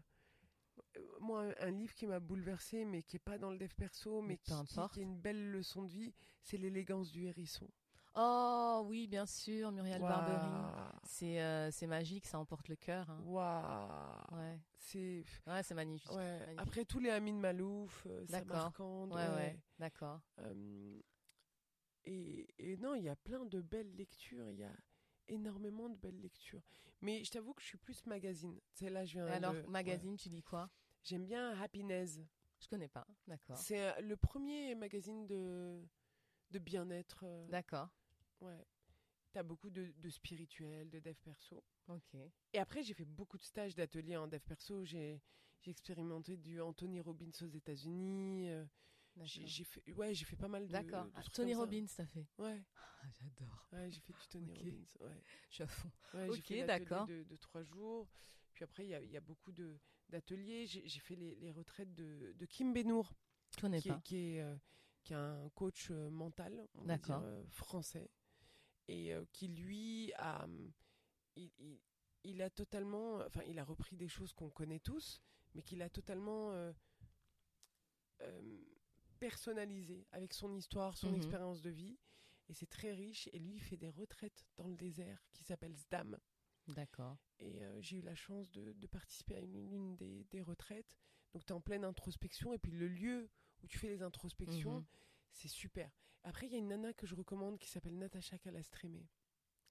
moi, un livre qui m'a bouleversé, mais qui est pas dans le dev perso, mais, qui, qui, est une belle leçon de vie, c'est l'élégance du hérisson. Oh oui, bien sûr, Muriel Barbery. C'est euh, c'est magique, ça emporte le cœur. Hein. Ouais. C'est ouais, c'est magnifique. Après tous les Amin Malouf, euh, Samarkand. Ouais, ouais. D'accord. Et, et, non, il y a plein de belles lectures. Il y a énormément de belles lectures. Mais je t'avoue que je suis plus magazine. C'est là je viens. alors magazine, tu dis quoi? J'aime bien Happiness. Je connais pas. D'accord. C'est euh, le premier magazine de de bien-être. Euh, D'accord. Ouais. T'as beaucoup de, de spirituel, de dev perso. Ok. Et après, j'ai fait beaucoup de stages d'ateliers en dev perso. J'ai expérimenté du Anthony Robbins aux États-Unis. Euh, j'ai fait, ouais, j'ai fait pas mal de. D'accord. Tony Robbins, t'as fait. Ouais. Ah, j'adore. Ouais, j'ai fait du Tony Robbins. Ouais. Je suis à fond. Ouais, ok, d'accord. De, de trois jours. Puis après, il y a, y a, beaucoup de d'ateliers. J'ai fait les, les, retraites de, de Kim Benour. Je connais qui, pas. Qui est, euh, qui est un coach euh, mental, on va dire, euh, français, et qui lui a, il, il, il, a totalement, enfin, il a repris des choses qu'on connaît tous, mais qu'il a totalement personnalisé avec son histoire, son mhm. expérience de vie. Et c'est très riche. Et lui, il fait des retraites dans le désert qui s'appelle Zdam. D'accord. Et euh, j'ai eu la chance de, de, participer à une, une des, des, retraites. Donc tu es en pleine introspection. Et puis le lieu où tu fais les introspections, mhm. c'est super. Après, il y a une nana que je recommande qui s'appelle Natacha Calastrémé.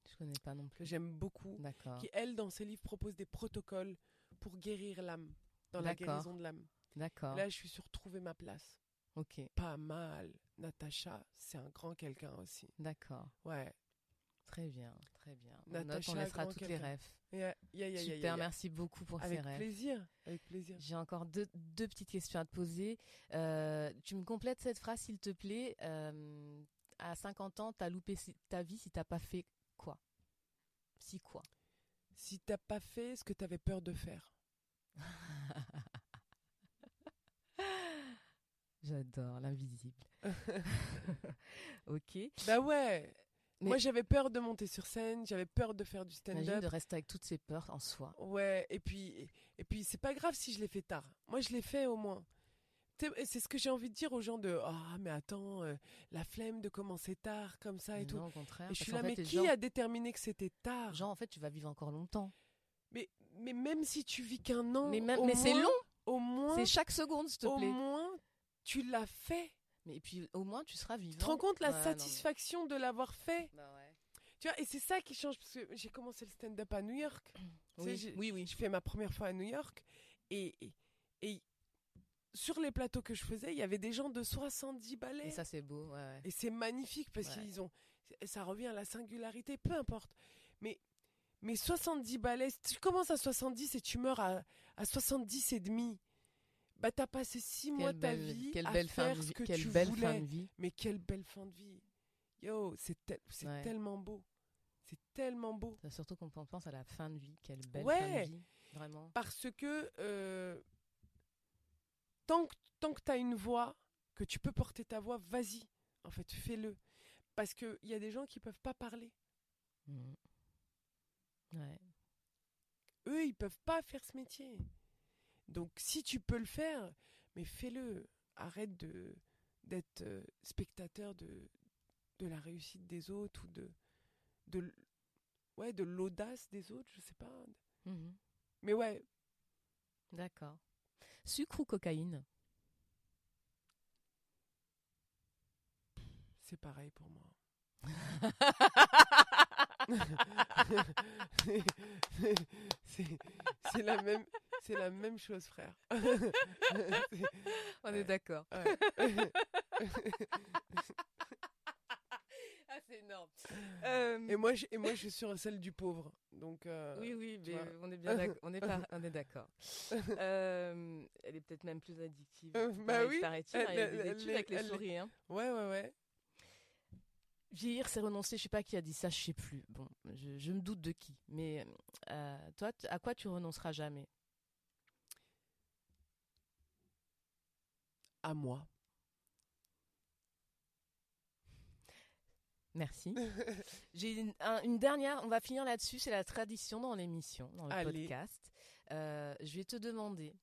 Je connais pas non plus. Que j'aime beaucoup. D'accord. Qui, elle, dans ses livres, propose des protocoles pour guérir l'âme. Dans la guérison de l'âme. D'accord. Là, je suis sur Trouver ma place. Ok. Pas mal. Natacha, c'est un grand quelqu'un aussi. D'accord. Ouais. Très bien, très bien. Natacha, on laissera toutes les rêves. Super, merci beaucoup pour avec ces rêves. Plaisir, avec plaisir. J'ai encore deux, deux, petites questions à te poser. Euh, tu me complètes cette phrase, s'il te plaît. Euh, à 50 ans, t'as loupé ta vie si t'as pas fait quoi? Si quoi? Si t'as pas fait ce que t'avais peur de faire. J'adore l'invisible. ok. Bah ouais. Moi, j'avais peur de monter sur scène, j'avais peur de faire du stand-up. de rester avec toutes ces peurs en soi. Ouais, et puis, et puis c'est pas grave si je l'ai fait tard. Moi, je l'ai fait au moins. C'est ce que j'ai envie de dire aux gens de ah mais attends euh, la flemme de commencer tard comme ça et tout. Non, au contraire. Et je suis là mais qui a déterminé que c'était tard? Genre en fait tu vas vivre encore longtemps. Mais mais même si tu vis qu'un an. Mais mais c'est long. Au moins. C'est chaque seconde s'il te plaît. Au moins tu l'as fait. Mais puis au moins tu seras vivant. Tu te rends compte la satisfaction de l'avoir fait bah ouais. Tu vois, et c'est ça qui change parce que j'ai commencé le stand-up à New York. Oui, oui, oui. Je fais ma première fois à New York et, et, sur les plateaux que je faisais, il y avait des gens de 70 balais. Et ça c'est beau, ouais, Et c'est magnifique parce qu'ils ont ça revient à la singularité, peu importe. Mais mais 70 balais, si tu commences à 70 et tu meurs à, à 70 et demi, bah t'as passé six mois de ta vie quelle à belle faire fin ce que quelle tu belle voulais. Fin de vie. Mais quelle belle fin de vie. Yo, c'est tellement beau. C'est tellement beau. Surtout qu'on pense à la fin de vie. Quelle belle fin de vie. Vraiment. Parce que euh, tant que, tant que tu as une voix, que tu peux porter ta voix, vas-y. En fait, fais-le. Parce qu'il y a des gens qui peuvent pas parler. Mmh. Ouais. Eux, ils peuvent pas faire ce métier. Donc si tu peux le faire, mais fais-le. Arrête de d'être euh, spectateur de, de la réussite des autres ou de, de, ouais, de l'audace des autres, je sais pas. Mhm. Mais ouais. D'accord. Sucre ou cocaïne? C'est pareil pour moi. c'est la même c'est la même chose frère. On est d'accord. Ah c'est énorme. Et moi je, et moi je suis sur celle du pauvre. Donc euh, oui oui mais on est bien on est on est d'accord. Euh, elle est peut-être même plus addictive. Euh, bah oui. hein, il y a des études avec les souris hein. ouais ouais ouais. Vieillir, c'est renoncer. Je sais pas qui a dit ça, je sais plus. Bon, je, me doute de qui. Mais euh, toi, à quoi tu renonceras jamais? À moi. Merci. J'ai une, dernière, on va finir là-dessus, c'est la tradition dans l'émission, dans le podcast. Euh, je vais te demander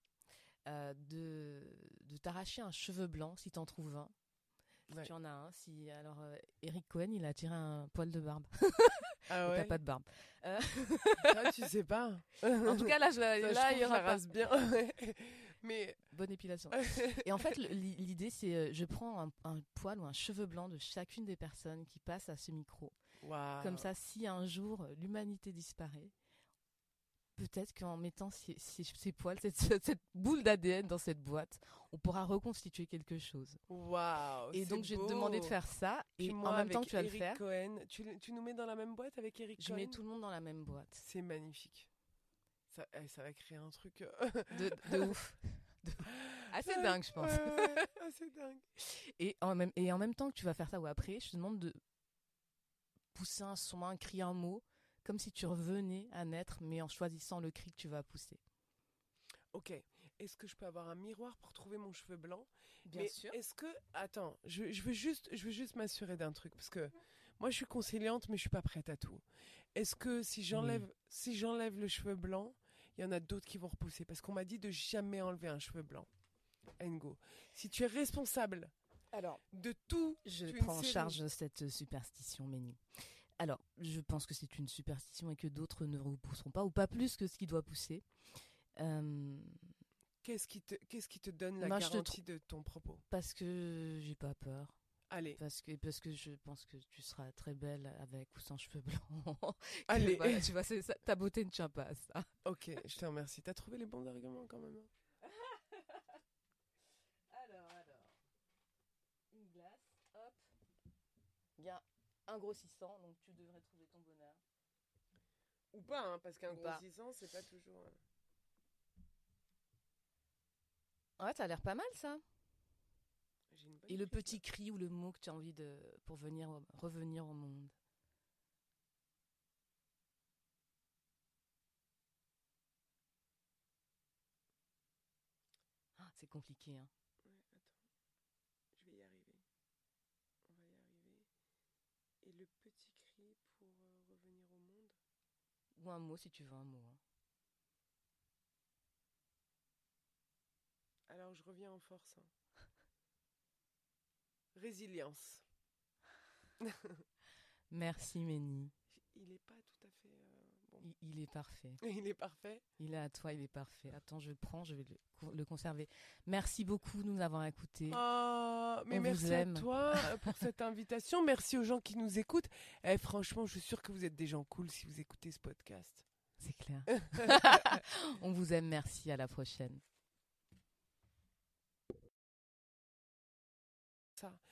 euh, de, de t'arracher un cheveu blanc si tu en trouves un. Si tu en as un, si alors euh, Eric Cohen, il a tiré un poil de barbe. Ah ouais. T'as pas de barbe. Euh... Ah, tu sais pas. en tout cas là, je, là il y aura pas. bien. Mais bonne épilation. Et en fait, l'idée c'est, euh, je prends un, un, poil ou un cheveu blanc de chacune des personnes qui passent à ce micro. Comme ça, si un jour l'humanité disparaît, peut-être qu'en mettant ces, poils, cette, boule d'ADN dans cette boîte, on pourra reconstituer quelque chose. Waouh Et donc, je vais te demander de faire ça. et en même temps, tu vas le faire. Cohen, tu, tu, nous mets dans la même boîte avec Eric Cohen Je mets tout le monde dans la même boîte. C'est magnifique. Ça, eh, ça, va créer un truc. Euh, de, ouf. Assez dingue, je pense. assez dingue. Et en, même, et en même temps que tu vas faire ça ou après, je te demande de pousser un son, un cri, un mot comme si tu revenais à naître, mais en choisissant le cri que tu vas pousser. Ok. Est-ce que je peux avoir un miroir pour trouver mon cheveu blanc? Bien sûr. Est-ce que attends, je, veux juste, je veux juste m'assurer d'un truc parce que moi je suis conciliante, mais je suis pas prête à tout. Est-ce que si j'enlève, si j'enlève le cheveu blanc, il y en a d'autres qui vont repousser parce qu'on m'a dit de jamais enlever un cheveu blanc. Engo, si tu es responsable alors, de tout, je prends en charge cette superstition, Méni. Alors, je pense que c'est une superstition et que d'autres ne repousseront pas, ou pas plus que ce qui doit pousser. Euh, qu'est-ce qui te, qu'est-ce qui te donne la garantie de ton propos? Parce que j'ai pas peur. Allez. Parce que, parce que je pense que tu seras très belle avec ou sans cheveux blancs. Allez. tu vois, ta beauté ne tient pas à ça. Ok, je te remercie. T'as trouvé les bons arguments quand même. Hein alors, alors. Une glace, hop. Bien un grossissant, donc tu devrais trouver ton bonheur. Ou pas, hein, parce qu'un grossissant, c'est pas toujours. Ouais, ça a l'air pas mal ça. Et le petit cri ou le mot que tu as envie de pour venir revenir au monde. Ah, c'est compliqué hein. le petit cri pour euh, revenir au monde? Ou un mot si tu veux un mot. Hein. Alors je reviens en force. Hein. Résilience. Merci Méni. Il n'est pas tout à fait euh, il, est parfait. Il est parfait. Il est à toi, il est parfait. Attends, je le prends, je vais le, conserver. Merci beaucoup de nous avoir écoutés. Oh, mais merci à toi euh, pour cette invitation. Merci aux gens qui nous écoutent. Eh, franchement, je suis sûre que vous êtes des gens cool si vous écoutez ce podcast. C'est clair. On vous aime, merci. À la prochaine. Ça.